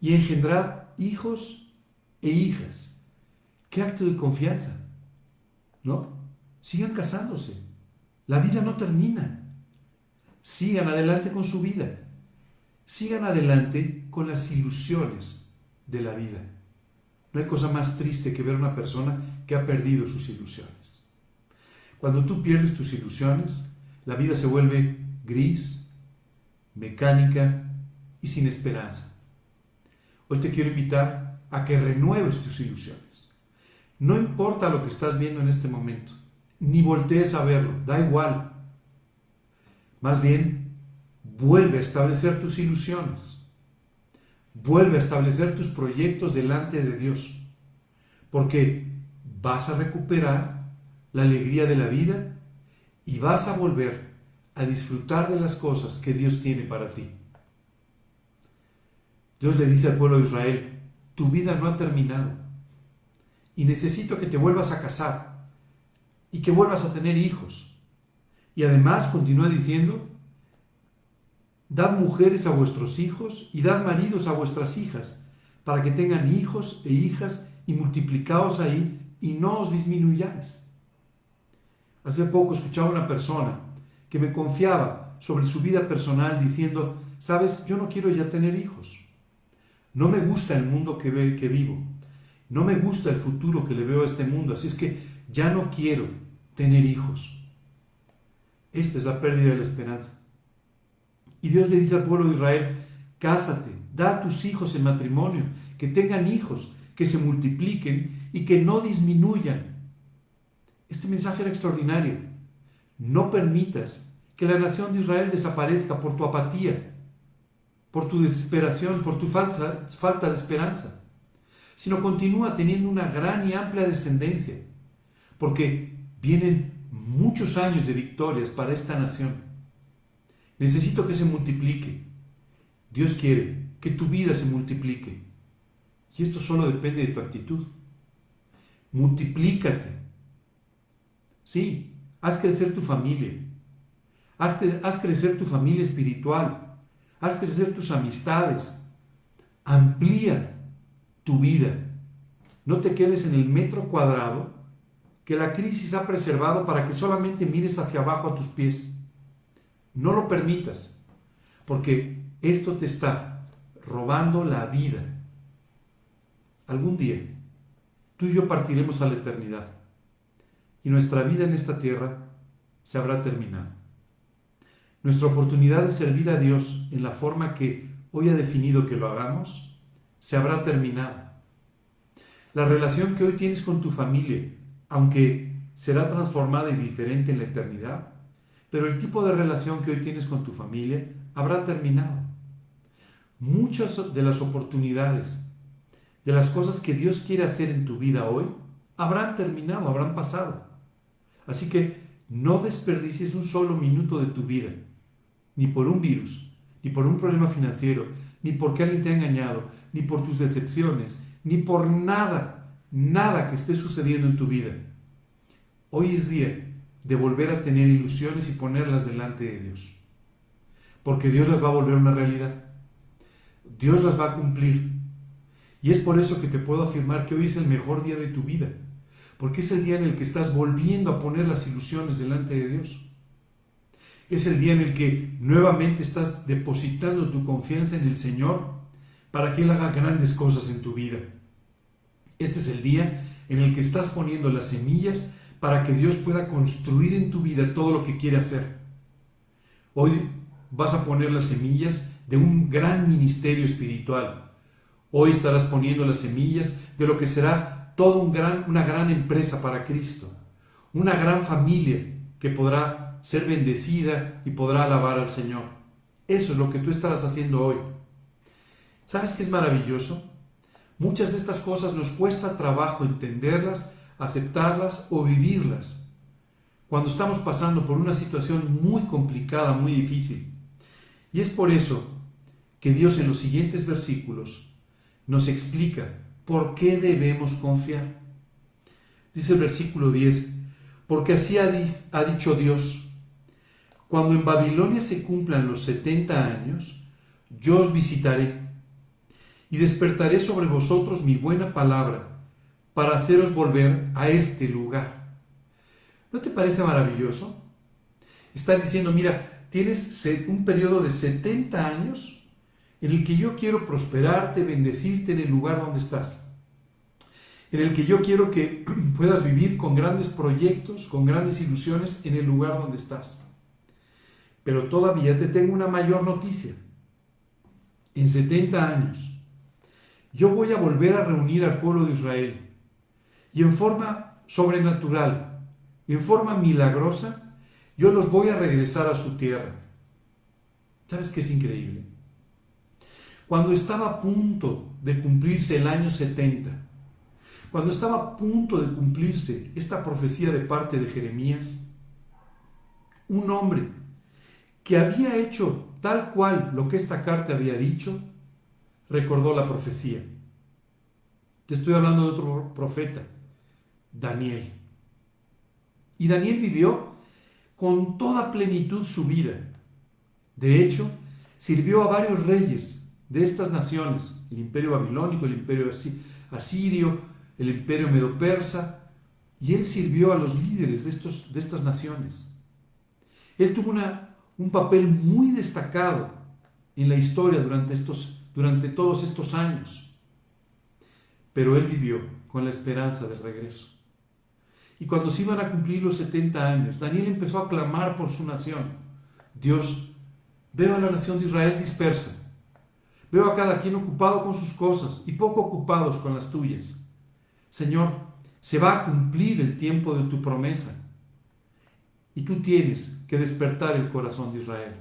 y engendrad hijos e hijas. Qué acto de confianza, ¿no? Sigan casándose. La vida no termina. Sigan adelante con su vida. Sigan adelante con las ilusiones de la vida. No hay cosa más triste que ver a una persona que ha perdido sus ilusiones. Cuando tú pierdes tus ilusiones, la vida se vuelve gris, mecánica y sin esperanza. Hoy te quiero invitar a que renueves tus ilusiones. No importa lo que estás viendo en este momento, ni voltees a verlo, da igual. Más bien, vuelve a establecer tus ilusiones Vuelve a establecer tus proyectos delante de Dios, porque vas a recuperar la alegría de la vida y vas a volver a disfrutar de las cosas que Dios tiene para ti. Dios le dice al pueblo de Israel, tu vida no ha terminado y necesito que te vuelvas a casar y que vuelvas a tener hijos. Y además continúa diciendo, Dad mujeres a vuestros hijos y dad maridos a vuestras hijas, para que tengan hijos e hijas y multiplicaos ahí y no os disminuyáis. Hace poco escuchaba una persona que me confiaba sobre su vida personal diciendo, sabes, yo no quiero ya tener hijos. No me gusta el mundo que, ve, que vivo. No me gusta el futuro que le veo a este mundo. Así es que ya no quiero tener hijos. Esta es la pérdida de la esperanza. Y Dios le dice al pueblo de Israel, cásate, da a tus hijos en matrimonio, que tengan hijos, que se multipliquen y que no disminuyan. Este mensaje era extraordinario. No permitas que la nación de Israel desaparezca por tu apatía, por tu desesperación, por tu falta, falta de esperanza, sino continúa teniendo una gran y amplia descendencia, porque vienen muchos años de victorias para esta nación. Necesito que se multiplique. Dios quiere que tu vida se multiplique. Y esto solo depende de tu actitud. Multiplícate. Sí, haz crecer tu familia. Haz, crecer tu familia espiritual. Haz crecer tus amistades. Amplía tu vida. No te quedes en el metro cuadrado que la crisis ha preservado para que solamente mires hacia abajo a tus pies. No lo permitas, porque esto te está robando la vida. Algún día, tú y yo partiremos a la eternidad y nuestra vida en esta tierra se habrá terminado. Nuestra oportunidad de servir a Dios en la forma que hoy ha definido que lo hagamos se habrá terminado. La relación que hoy tienes con tu familia, aunque será transformada y diferente en la eternidad, pero el tipo de relación que hoy tienes con tu familia habrá terminado. Muchas de las oportunidades, de las cosas que Dios quiere hacer en tu vida hoy, habrán terminado, habrán pasado. Así que no desperdicies un solo minuto de tu vida, ni por un virus, ni por un problema financiero, ni porque alguien te ha engañado, ni por tus decepciones, ni por nada, nada que esté sucediendo en tu vida. Hoy es día de volver a tener ilusiones y ponerlas delante de Dios. Porque Dios las va a volver una realidad. Dios las va a cumplir. Y es por eso que te puedo afirmar que hoy es el mejor día de tu vida porque es el día en el que estás volviendo a poner las ilusiones delante de Dios. Es el día en el que nuevamente estás depositando tu confianza en el Señor para que Él haga grandes cosas en tu vida. Este es el día en el que estás poniendo las semillas para que Dios pueda construir en tu vida todo lo que quiere hacer. Hoy vas a poner las semillas de un gran ministerio espiritual. Hoy estarás poniendo las semillas de lo que será toda un gran, una gran empresa para Cristo, una gran familia que podrá ser bendecida y podrá alabar al Señor. Eso es lo que tú estarás haciendo hoy. ¿Sabes qué es maravilloso? Muchas de estas cosas nos cuesta trabajo entenderlas, aceptarlas o vivirlas. Cuando estamos pasando por una situación muy complicada, muy difícil. Y es por eso que Dios en los siguientes versículos nos explica ¿por qué debemos confiar? Dice el versículo 10, porque así ha, dicho Dios, cuando en Babilonia se cumplan los 70 años, yo os visitaré y despertaré sobre vosotros mi buena palabra para haceros volver a este lugar. ¿No te parece maravilloso? Está diciendo, mira, tienes un periodo de 70 años en el que yo quiero prosperarte, bendecirte en el lugar donde estás, en el que yo quiero que puedas vivir con grandes proyectos, con grandes ilusiones en el lugar donde estás. Pero todavía te tengo una mayor noticia. En 70 años, yo voy a volver a reunir al pueblo de Israel y en forma sobrenatural, en forma milagrosa, yo los voy a regresar a su tierra. ¿Sabes qué es increíble? Cuando estaba a punto de cumplirse el año 70, cuando estaba a punto de cumplirse esta profecía de parte de Jeremías, un hombre que había hecho tal cual lo que esta carta había dicho, recordó la profecía. Te estoy hablando de otro profeta, Daniel. Y Daniel vivió con toda plenitud su vida. De hecho, sirvió a varios reyes de estas naciones, el imperio babilónico, el imperio asirio, el imperio medo-persa, y él sirvió a los líderes de, estos, de estas naciones. Él tuvo una, un papel muy destacado en la historia durante, estos, durante todos estos años, pero él vivió con la esperanza del regreso. Y cuando se iban a cumplir los 70 años, Daniel empezó a clamar por su nación. Dios, veo a la nación de Israel dispersa Veo a cada quien ocupado con sus cosas y poco ocupados con las tuyas. Señor, se va a cumplir el tiempo de tu promesa. Y tú tienes que despertar el corazón de Israel.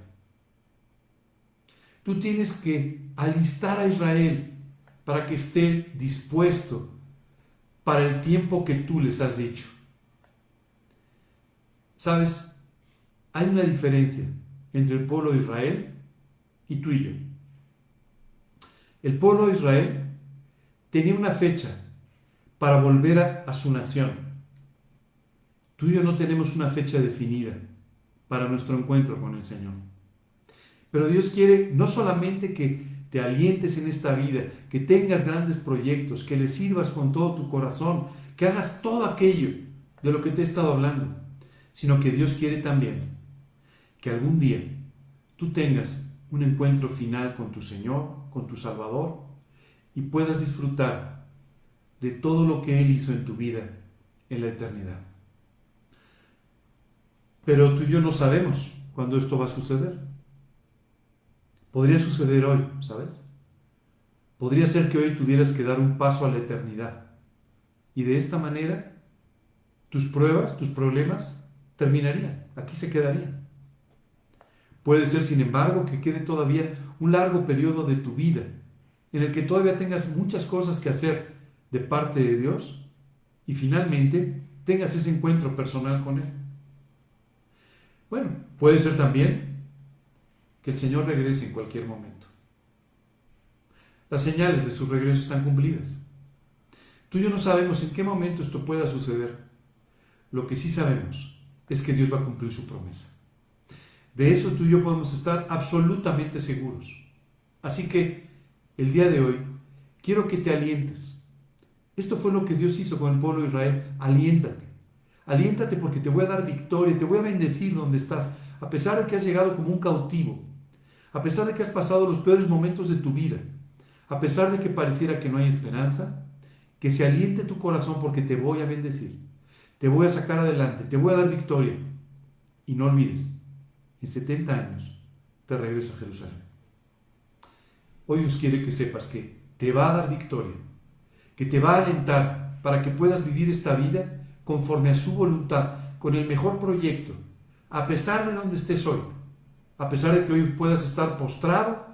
Tú tienes que alistar a Israel para que esté dispuesto para el tiempo que tú les has dicho. ¿Sabes? Hay una diferencia entre el pueblo de Israel y tú y yo. El pueblo de Israel tenía una fecha para volver a, su nación. Tú y yo no tenemos una fecha definida para nuestro encuentro con el Señor. Pero Dios quiere no solamente que te alientes en esta vida, que tengas grandes proyectos, que le sirvas con todo tu corazón, que hagas todo aquello de lo que te he estado hablando, sino que Dios quiere también que algún día tú tengas un encuentro final con tu Señor, con tu Salvador, y puedas disfrutar de todo lo que Él hizo en tu vida en la eternidad. Pero tú y yo no sabemos cuándo esto va a suceder. Podría suceder hoy, ¿sabes? Podría ser que hoy tuvieras que dar un paso a la eternidad. Y de esta manera, tus pruebas, tus problemas terminarían. Aquí se quedarían. Puede ser, sin embargo, que quede todavía un largo periodo de tu vida en el que todavía tengas muchas cosas que hacer de parte de Dios y finalmente tengas ese encuentro personal con Él. Bueno, puede ser también que el Señor regrese en cualquier momento. Las señales de su regreso están cumplidas. Tú y yo no sabemos en qué momento esto pueda suceder. Lo que sí sabemos es que Dios va a cumplir su promesa. De eso tú y yo podemos estar absolutamente seguros. Así que el día de hoy, quiero que te alientes. Esto fue lo que Dios hizo con el pueblo de Israel. Aliéntate. Aliéntate porque te voy a dar victoria, te voy a bendecir donde estás, a pesar de que has llegado como un cautivo, a pesar de que has pasado los peores momentos de tu vida, a pesar de que pareciera que no hay esperanza, que se aliente tu corazón porque te voy a bendecir, te voy a sacar adelante, te voy a dar victoria. Y no olvides, en 70 años te regreso a Jerusalén. Hoy Dios quiere que sepas que te va a dar victoria, que te va a alentar para que puedas vivir esta vida conforme a su voluntad, con el mejor proyecto, a pesar de donde estés hoy, a pesar de que hoy puedas estar postrado,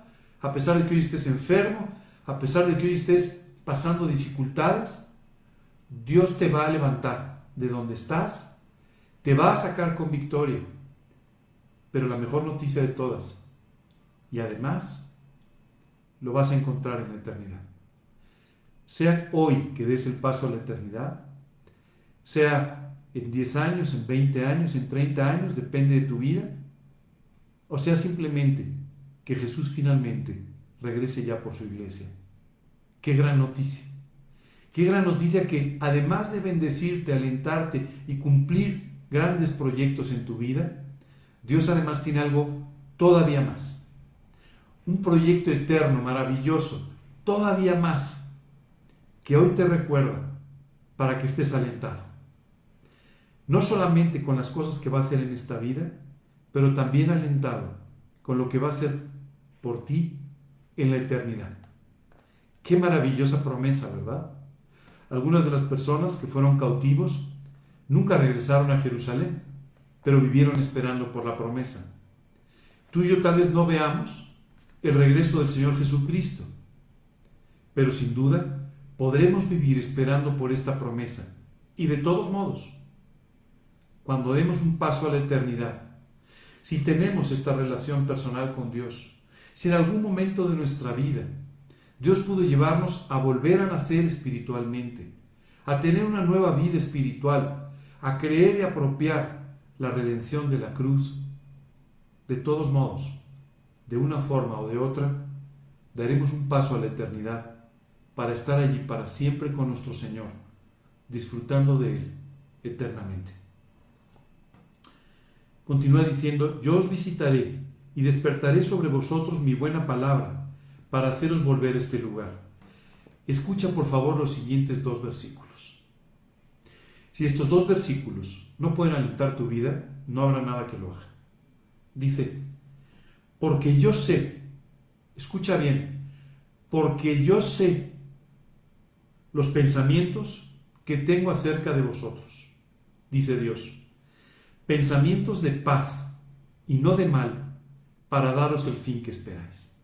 a pesar de que hoy estés enfermo, a pesar de que hoy estés pasando dificultades, Dios te va a levantar de donde estás, te va a sacar con victoria. Pero la mejor noticia de todas, y además lo vas a encontrar en la eternidad. Sea hoy que des el paso a la eternidad, sea en 10 años, en 20 años, en 30 años, depende de tu vida, o sea simplemente que Jesús finalmente regrese ya por su iglesia. Qué gran noticia. Qué gran noticia que además de bendecirte, alentarte y cumplir grandes proyectos en tu vida, Dios además tiene algo todavía más un proyecto eterno, maravilloso, todavía más, que hoy te recuerda para que estés alentado. No solamente con las cosas que va a hacer en esta vida, pero también alentado con lo que va a hacer por ti en la eternidad. Qué maravillosa promesa, ¿verdad? Algunas de las personas que fueron cautivos nunca regresaron a Jerusalén, pero vivieron esperando por la promesa. Tú y yo tal vez no veamos el regreso del Señor Jesucristo. Pero sin duda podremos vivir esperando por esta promesa. Y de todos modos, cuando demos un paso a la eternidad, si tenemos esta relación personal con Dios, si en algún momento de nuestra vida Dios pudo llevarnos a volver a nacer espiritualmente, a tener una nueva vida espiritual, a creer y apropiar la redención de la cruz, de todos modos, de una forma o de otra, daremos un paso a la eternidad para estar allí para siempre con nuestro Señor, disfrutando de Él eternamente. Continúa diciendo, yo os visitaré y despertaré sobre vosotros mi buena palabra para haceros volver a este lugar. Escucha por favor los siguientes dos versículos. Si estos dos versículos no pueden alentar tu vida, no habrá nada que lo haga. Dice, porque yo sé, escucha bien, porque yo sé los pensamientos que tengo acerca de vosotros, dice Dios, pensamientos de paz y no de mal, para daros el fin que esperáis.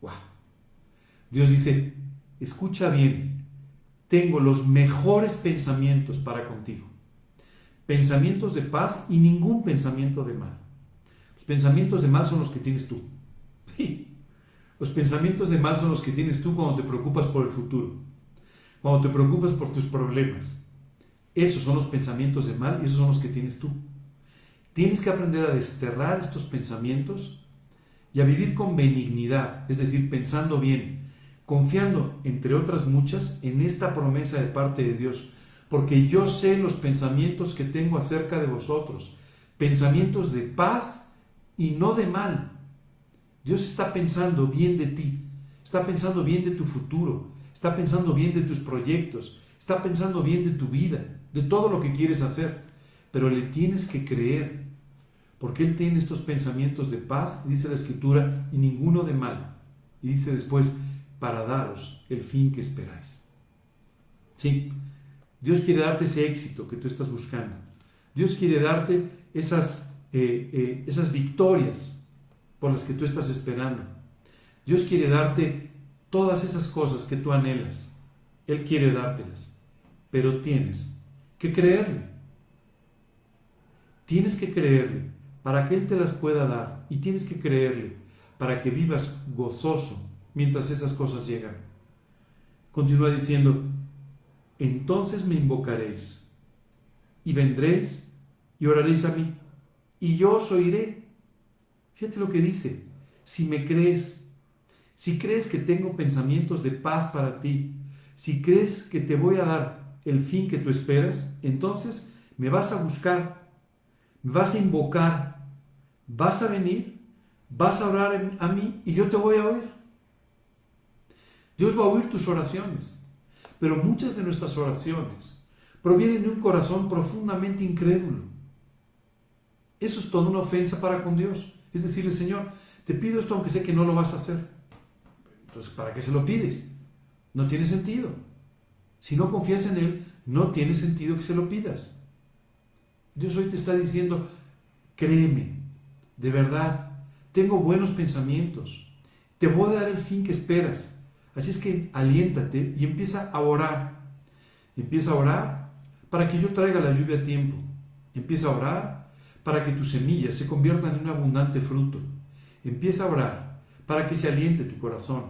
Wow. Dios dice, escucha bien, tengo los mejores pensamientos para contigo. Pensamientos de paz y ningún pensamiento de mal. Los pensamientos de mal son los que tienes tú. Los pensamientos de mal son los que tienes tú cuando te preocupas por el futuro, cuando te preocupas por tus problemas. Esos son los pensamientos de mal y esos son los que tienes tú. Tienes que aprender a desterrar estos pensamientos y a vivir con benignidad, es decir, pensando bien, confiando, entre otras muchas, en esta promesa de parte de Dios, porque yo sé los pensamientos que tengo acerca de vosotros, pensamientos de paz y no de mal, Dios está pensando bien de ti, está pensando bien de tu futuro, está pensando bien de tus proyectos, está pensando bien de tu vida, de todo lo que quieres hacer, pero le tienes que creer, porque Él tiene estos pensamientos de paz, dice la Escritura, y ninguno de mal. Y dice después, para daros el fin que esperáis. Sí, Dios quiere darte ese éxito que tú estás buscando. Dios quiere darte esas, eh, eh, esas victorias por las que tú estás esperando. Dios quiere darte todas esas cosas que tú anhelas. Él quiere dártelas, pero tienes que creerle. Tienes que creerle para que Él te las pueda dar y tienes que creerle para que vivas gozoso mientras esas cosas llegan. Continúa diciendo, entonces me invocaréis y vendréis y oraréis a mí y yo os oiré Fíjate lo que dice. Si me crees, si crees que tengo pensamientos de paz para ti, si crees que te voy a dar el fin que tú esperas, entonces me vas a buscar, me vas a invocar, vas a venir, vas a orar a mí y yo te voy a oír. Dios va a oír tus oraciones, pero muchas de nuestras oraciones provienen de un corazón profundamente incrédulo. Eso es toda una ofensa para con Dios. Es decirle, Señor, te pido esto aunque sé que no lo vas a hacer. Entonces, ¿para qué se lo pides? No tiene sentido. Si no confías en Él, no tiene sentido que se lo pidas. Dios hoy te está diciendo, créeme, de verdad, tengo buenos pensamientos, te voy a dar el fin que esperas. Así es que aliéntate y empieza a orar. Empieza a orar para que yo traiga la lluvia a tiempo. Empieza a orar para que tus semillas se conviertan en un abundante fruto. Empieza a orar para que se aliente tu corazón.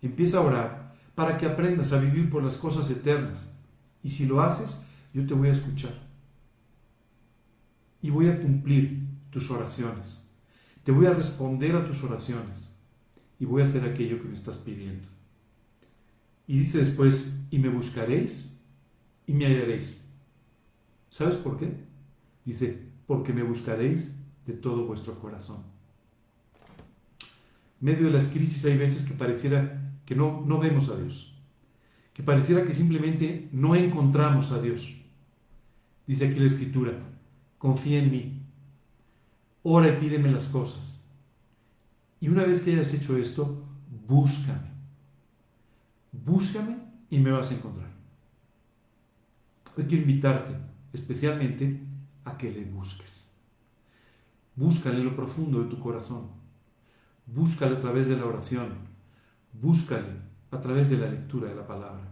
Empieza a orar para que aprendas a vivir por las cosas eternas. Y si lo haces, yo te voy a escuchar. Y voy a cumplir tus oraciones. Te voy a responder a tus oraciones. Y voy a hacer aquello que me estás pidiendo. Y dice después, y me buscaréis y me hallaréis. ¿Sabes por qué? Dice, porque me buscaréis de todo vuestro corazón. En medio de las crisis hay veces que pareciera que no, no vemos a Dios, que pareciera que simplemente no encontramos a Dios. Dice aquí la escritura, confía en mí, ora y pídeme las cosas. Y una vez que hayas hecho esto, búscame. Búscame y me vas a encontrar. Hoy quiero invitarte especialmente a que le busques. Búscale en lo profundo de tu corazón. Búscale a través de la oración. Búscale a través de la lectura de la palabra.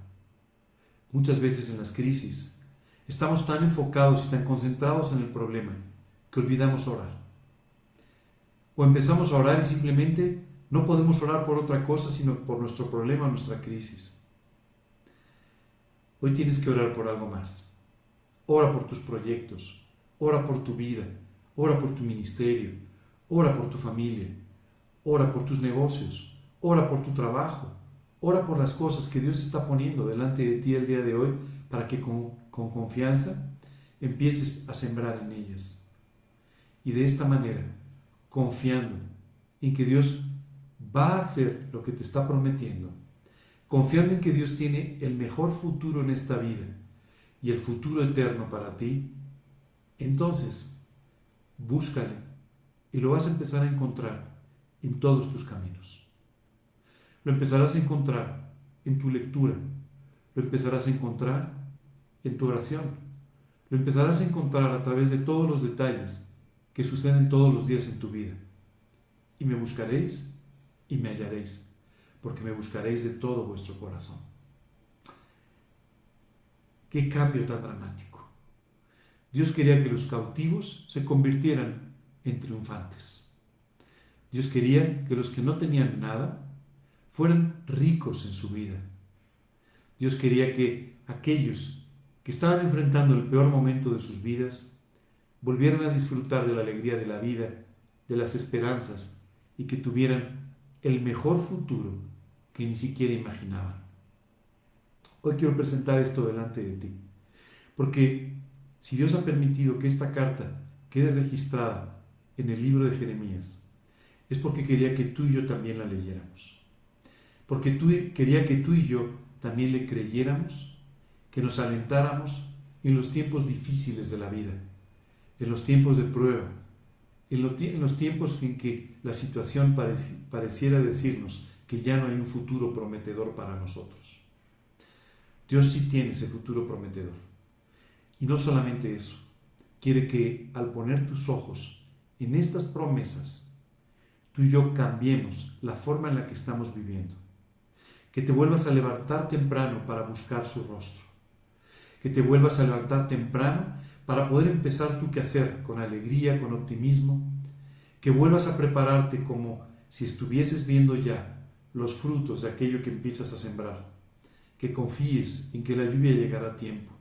Muchas veces en las crisis estamos tan enfocados y tan concentrados en el problema que olvidamos orar. O empezamos a orar y simplemente no podemos orar por otra cosa sino por nuestro problema, nuestra crisis. Hoy tienes que orar por algo más. Ora por tus proyectos, Ora por tu vida, ora por tu ministerio, ora por tu familia, ora por tus negocios, ora por tu trabajo, ora por las cosas que Dios está poniendo delante de ti el día de hoy para que con, con confianza empieces a sembrar en ellas. Y de esta manera, confiando en que Dios va a hacer lo que te está prometiendo, confiando en que Dios tiene el mejor futuro en esta vida y el futuro eterno para ti, entonces, búscale y lo vas a empezar a encontrar en todos tus caminos. Lo empezarás a encontrar en tu lectura, lo empezarás a encontrar en tu oración. Lo empezarás a encontrar a través de todos los detalles que suceden todos los días en tu vida. Y me buscaréis y me hallaréis, porque me buscaréis de todo vuestro corazón. Qué cambio tan dramático. Dios quería que los cautivos se convirtieran en triunfantes. Dios quería que los que no tenían nada fueran ricos en su vida. Dios quería que aquellos que estaban enfrentando el peor momento de sus vidas volvieran a disfrutar de la alegría de la vida, de las esperanzas y que tuvieran el mejor futuro que ni siquiera imaginaban. Hoy quiero presentar esto delante de ti, porque si Dios ha permitido que esta carta quede registrada en el libro de Jeremías, es porque quería que tú y yo también la leyéramos. Porque tú, quería que tú y yo también le creyéramos, que nos alentáramos en los tiempos difíciles de la vida, en los tiempos de prueba, en los tiempos en que la situación pareciera decirnos que ya no hay un futuro prometedor para nosotros. Dios sí tiene ese futuro prometedor. Y no solamente eso, quiere que al poner tus ojos en estas promesas, tú y yo cambiemos la forma en la que estamos viviendo. Que te vuelvas a levantar temprano para buscar su rostro. Que te vuelvas a levantar temprano para poder empezar tú que hacer con alegría, con optimismo, que vuelvas a prepararte como si estuvieses viendo ya los frutos de aquello que empiezas a sembrar, que confíes en que la lluvia llegará a tiempo,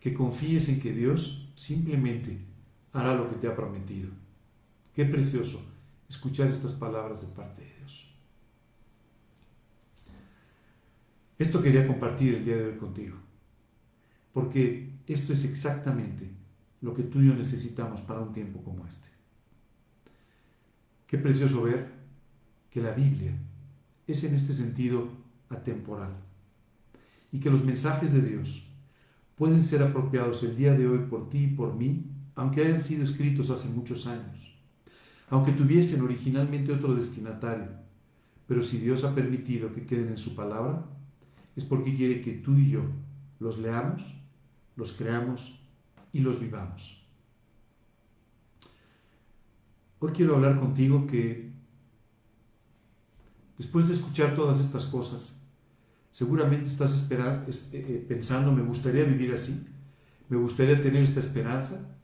que confíes en que Dios simplemente hará lo que te ha prometido. Qué precioso escuchar estas palabras de parte de Dios. Esto quería compartir el día de hoy contigo porque esto es exactamente lo que tú y yo necesitamos para un tiempo como este. Qué precioso ver que la Biblia es en este sentido atemporal y que los mensajes de Dios pueden ser apropiados el día de hoy por ti y por mí, aunque hayan sido escritos hace muchos años, aunque tuviesen originalmente otro destinatario, pero si Dios ha permitido que queden en su palabra, es porque quiere que tú y yo los leamos los creamos y los vivamos. Hoy quiero hablar contigo que después de escuchar todas estas cosas, seguramente estás eh, eh, pensando, me gustaría vivir así, me gustaría tener esta esperanza,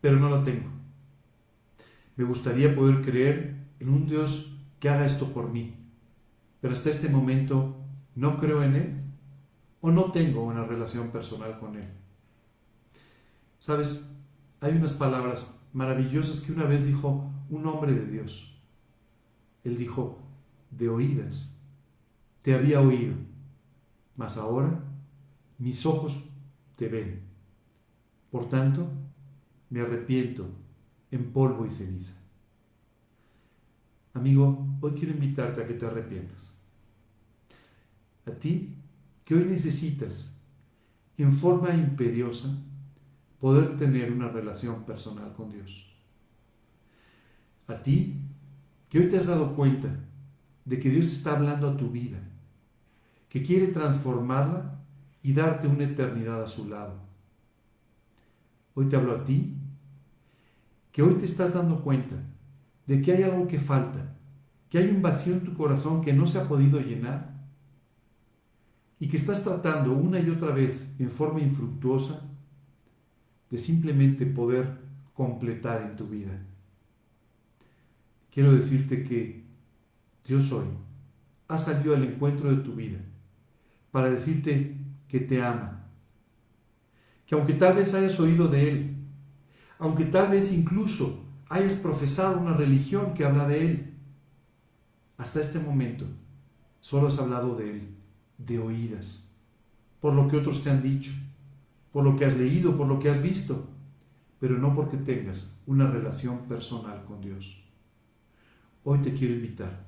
pero no la tengo. Me gustaría poder creer en un Dios que haga esto por mí, pero hasta este momento no creo en Él o no tengo una relación personal con Él. Sabes, hay unas palabras maravillosas que una vez dijo un hombre de Dios. Él dijo, de oídas, te había oído, mas ahora mis ojos te ven. Por tanto, me arrepiento en polvo y ceniza. Amigo, hoy quiero invitarte a que te arrepientas. A ti, que hoy necesitas, en forma imperiosa, poder tener una relación personal con Dios. A ti, que hoy te has dado cuenta de que Dios está hablando a tu vida, que quiere transformarla y darte una eternidad a su lado. Hoy te hablo a ti, que hoy te estás dando cuenta de que hay algo que falta, que hay un vacío en tu corazón que no se ha podido llenar y que estás tratando una y otra vez en forma infructuosa de simplemente poder completar en tu vida. Quiero decirte que Dios hoy ha salido al encuentro de tu vida para decirte que te ama, que aunque tal vez hayas oído de Él, aunque tal vez incluso hayas profesado una religión que habla de Él, hasta este momento solo has hablado de Él, de oídas, por lo que otros te han dicho por lo que has leído, por lo que has visto, pero no porque tengas una relación personal con Dios. Hoy te quiero invitar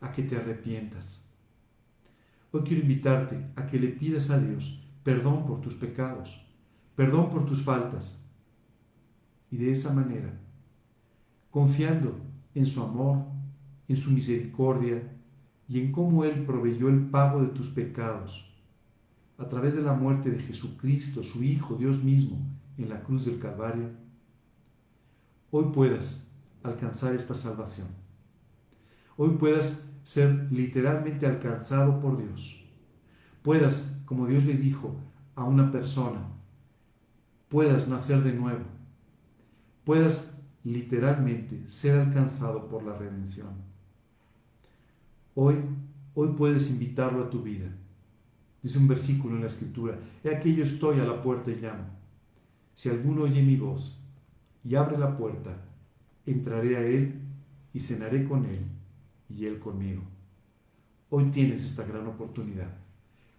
a que te arrepientas. Hoy quiero invitarte a que le pidas a Dios perdón por tus pecados, perdón por tus faltas. Y de esa manera, confiando en su amor, en su misericordia y en cómo Él proveyó el pago de tus pecados, a través de la muerte de Jesucristo, su Hijo, Dios mismo, en la cruz del Calvario, hoy puedas alcanzar esta salvación. Hoy puedas ser literalmente alcanzado por Dios. Puedas, como Dios le dijo a una persona, puedas nacer de nuevo. Puedas literalmente ser alcanzado por la redención. Hoy, hoy puedes invitarlo a tu vida. Dice un versículo en la escritura, he aquí yo estoy a la puerta y llamo. Si alguno oye mi voz y abre la puerta, entraré a él y cenaré con él y él conmigo. Hoy tienes esta gran oportunidad,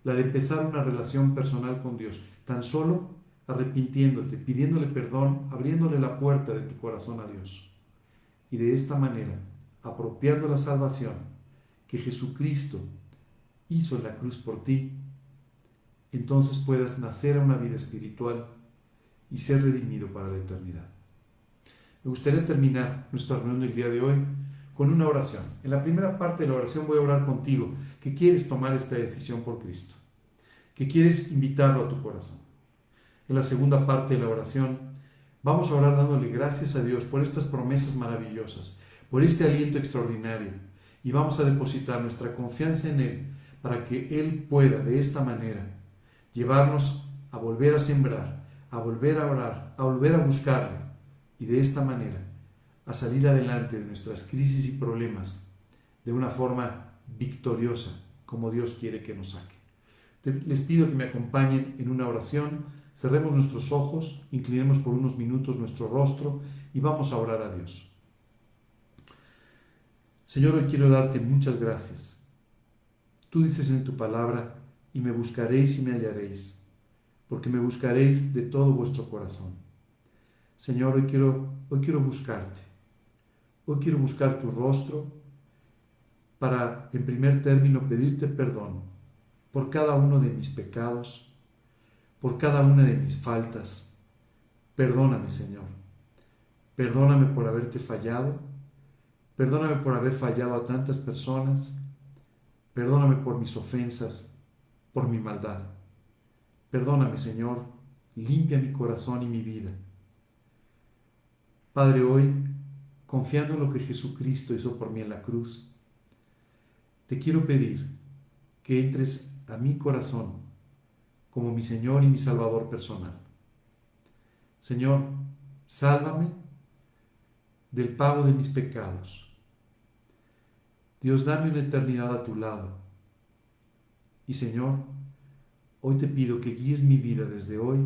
la de empezar una relación personal con Dios, tan solo arrepintiéndote, pidiéndole perdón, abriéndole la puerta de tu corazón a Dios. Y de esta manera, apropiando la salvación que Jesucristo hizo en la cruz por ti, entonces puedas nacer a una vida espiritual y ser redimido para la eternidad. Me gustaría terminar nuestra reunión del día de hoy con una oración. En la primera parte de la oración voy a orar contigo, que quieres tomar esta decisión por Cristo, que quieres invitarlo a tu corazón. En la segunda parte de la oración vamos a orar dándole gracias a Dios por estas promesas maravillosas, por este aliento extraordinario, y vamos a depositar nuestra confianza en Él para que Él pueda de esta manera llevarnos a volver a sembrar, a volver a orar, a volver a buscarle, y de esta manera a salir adelante de nuestras crisis y problemas de una forma victoriosa, como Dios quiere que nos saque. Les pido que me acompañen en una oración, cerremos nuestros ojos, inclinemos por unos minutos nuestro rostro y vamos a orar a Dios. Señor, hoy quiero darte muchas gracias. Tú dices en tu palabra, y me buscaréis y me hallaréis, porque me buscaréis de todo vuestro corazón. Señor, hoy quiero, hoy quiero buscarte. Hoy quiero buscar tu rostro para, en primer término, pedirte perdón por cada uno de mis pecados, por cada una de mis faltas. Perdóname, Señor. Perdóname por haberte fallado. Perdóname por haber fallado a tantas personas. Perdóname por mis ofensas, por mi maldad. Perdóname, Señor. Limpia mi corazón y mi vida. Padre, hoy confiando en lo que Jesucristo hizo por mí en la cruz, te quiero pedir que entres a mi corazón como mi Señor y mi Salvador personal. Señor, sálvame del pago de mis pecados. Dios, dame una eternidad a tu lado. Y Señor, hoy te pido que guíes mi vida desde hoy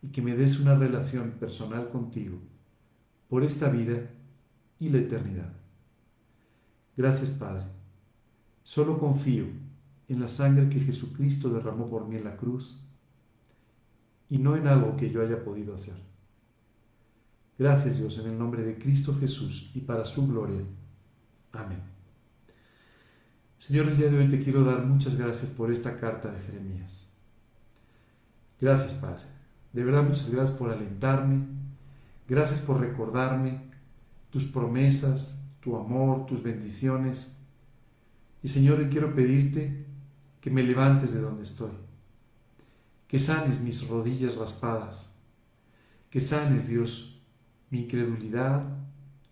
y que me des una relación personal contigo por esta vida y la eternidad. Gracias Padre. Solo confío en la sangre que Jesucristo derramó por mí en la cruz y no en algo que yo haya podido hacer. Gracias Dios en el nombre de Cristo Jesús y para su gloria. Amén. Señor, el día de hoy te quiero dar muchas gracias por esta carta de Jeremías. Gracias Padre. De verdad muchas gracias por alentarme. Gracias por recordarme tus promesas, tu amor, tus bendiciones. Y Señor, quiero pedirte que me levantes de donde estoy, que sanes mis rodillas raspadas, que sanes, Dios, mi incredulidad,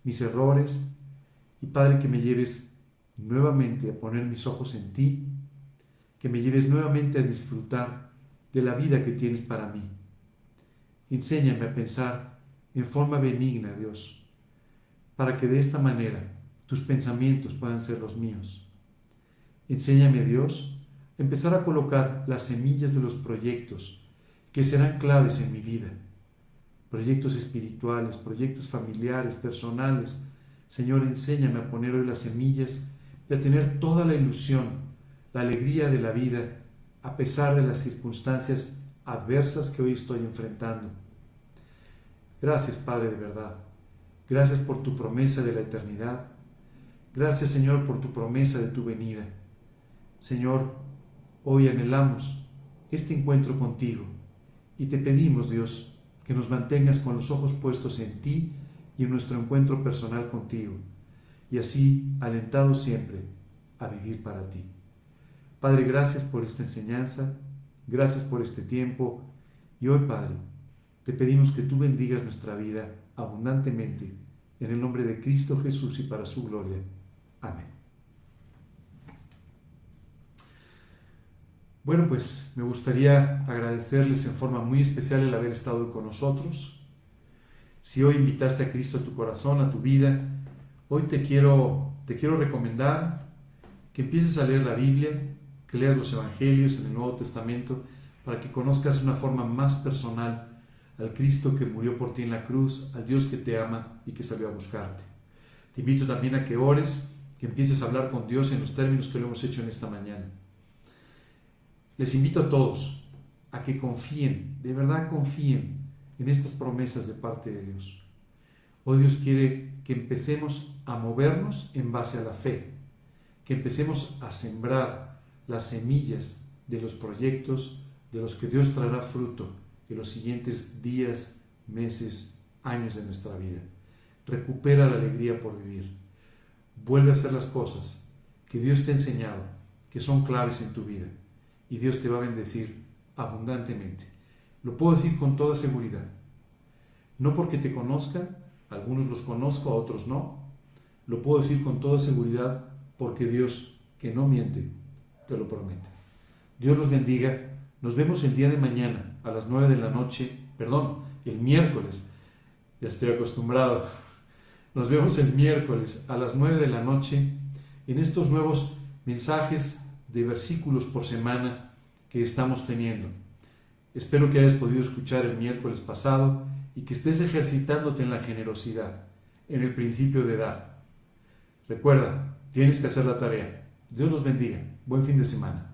mis errores, y Padre, que me lleves nuevamente a poner mis ojos en ti, que me lleves nuevamente a disfrutar de la vida que tienes para mí. Enséñame a pensar en forma benigna, Dios, para que de esta manera tus pensamientos puedan ser los míos. Enséñame, Dios, a empezar a colocar las semillas de los proyectos que serán claves en mi vida. Proyectos espirituales, proyectos familiares, personales. Señor, enséñame a poner hoy las semillas de tener toda la ilusión, la alegría de la vida, a pesar de las circunstancias adversas que hoy estoy enfrentando. Gracias, Padre, de verdad Gracias por tu promesa de la eternidad. Gracias Señor por tu promesa de tu venida. Señor, hoy anhelamos este encuentro contigo y te pedimos Dios que nos mantengas con los ojos puestos en ti y en nuestro encuentro personal contigo y así alentados siempre a vivir para ti. Padre, gracias por esta enseñanza Gracias por este tiempo. Y hoy, Padre, te pedimos que tú bendigas nuestra vida abundantemente. En el nombre de Cristo Jesús y para su gloria. Amén. Bueno, pues me gustaría agradecerles en forma muy especial el haber estado con nosotros. Si hoy invitaste a Cristo a tu corazón, a tu vida, hoy te quiero, te quiero recomendar que empieces a leer la Biblia, que leas los Evangelios en el Nuevo Testamento, para que conozcas una forma más personal al Cristo que murió por ti en la cruz, al Dios que te ama y que salió a buscarte. Te invito también a que ores, que empieces a hablar con Dios en los términos que lo hemos hecho en esta mañana. Les invito a todos a que confíen, de verdad confíen en estas promesas de parte de Dios. Hoy Dios quiere que empecemos a movernos en base a la fe, que empecemos a sembrar las semillas de los proyectos de los que Dios traerá fruto en los siguientes días, meses, años de nuestra vida. Recupera la alegría por vivir. Vuelve a hacer las cosas que Dios te ha enseñado, que son claves en tu vida y Dios te va a bendecir abundantemente. Lo puedo decir con toda seguridad. No porque te conozcan, algunos los conozco, a otros no. Lo puedo decir con toda seguridad porque Dios, que no miente, te lo promete. Dios los bendiga. Nos vemos el día de mañana a las 9 de la noche, perdón, el miércoles. Ya estoy acostumbrado. Nos vemos el miércoles a las 9 de la noche en estos nuevos mensajes de versículos por semana que estamos teniendo. Espero que hayas podido escuchar el miércoles pasado y que estés ejercitándote en la generosidad, en el principio de dar. Recuerda, tienes que hacer la tarea. Dios los bendiga. Buen fin de semana.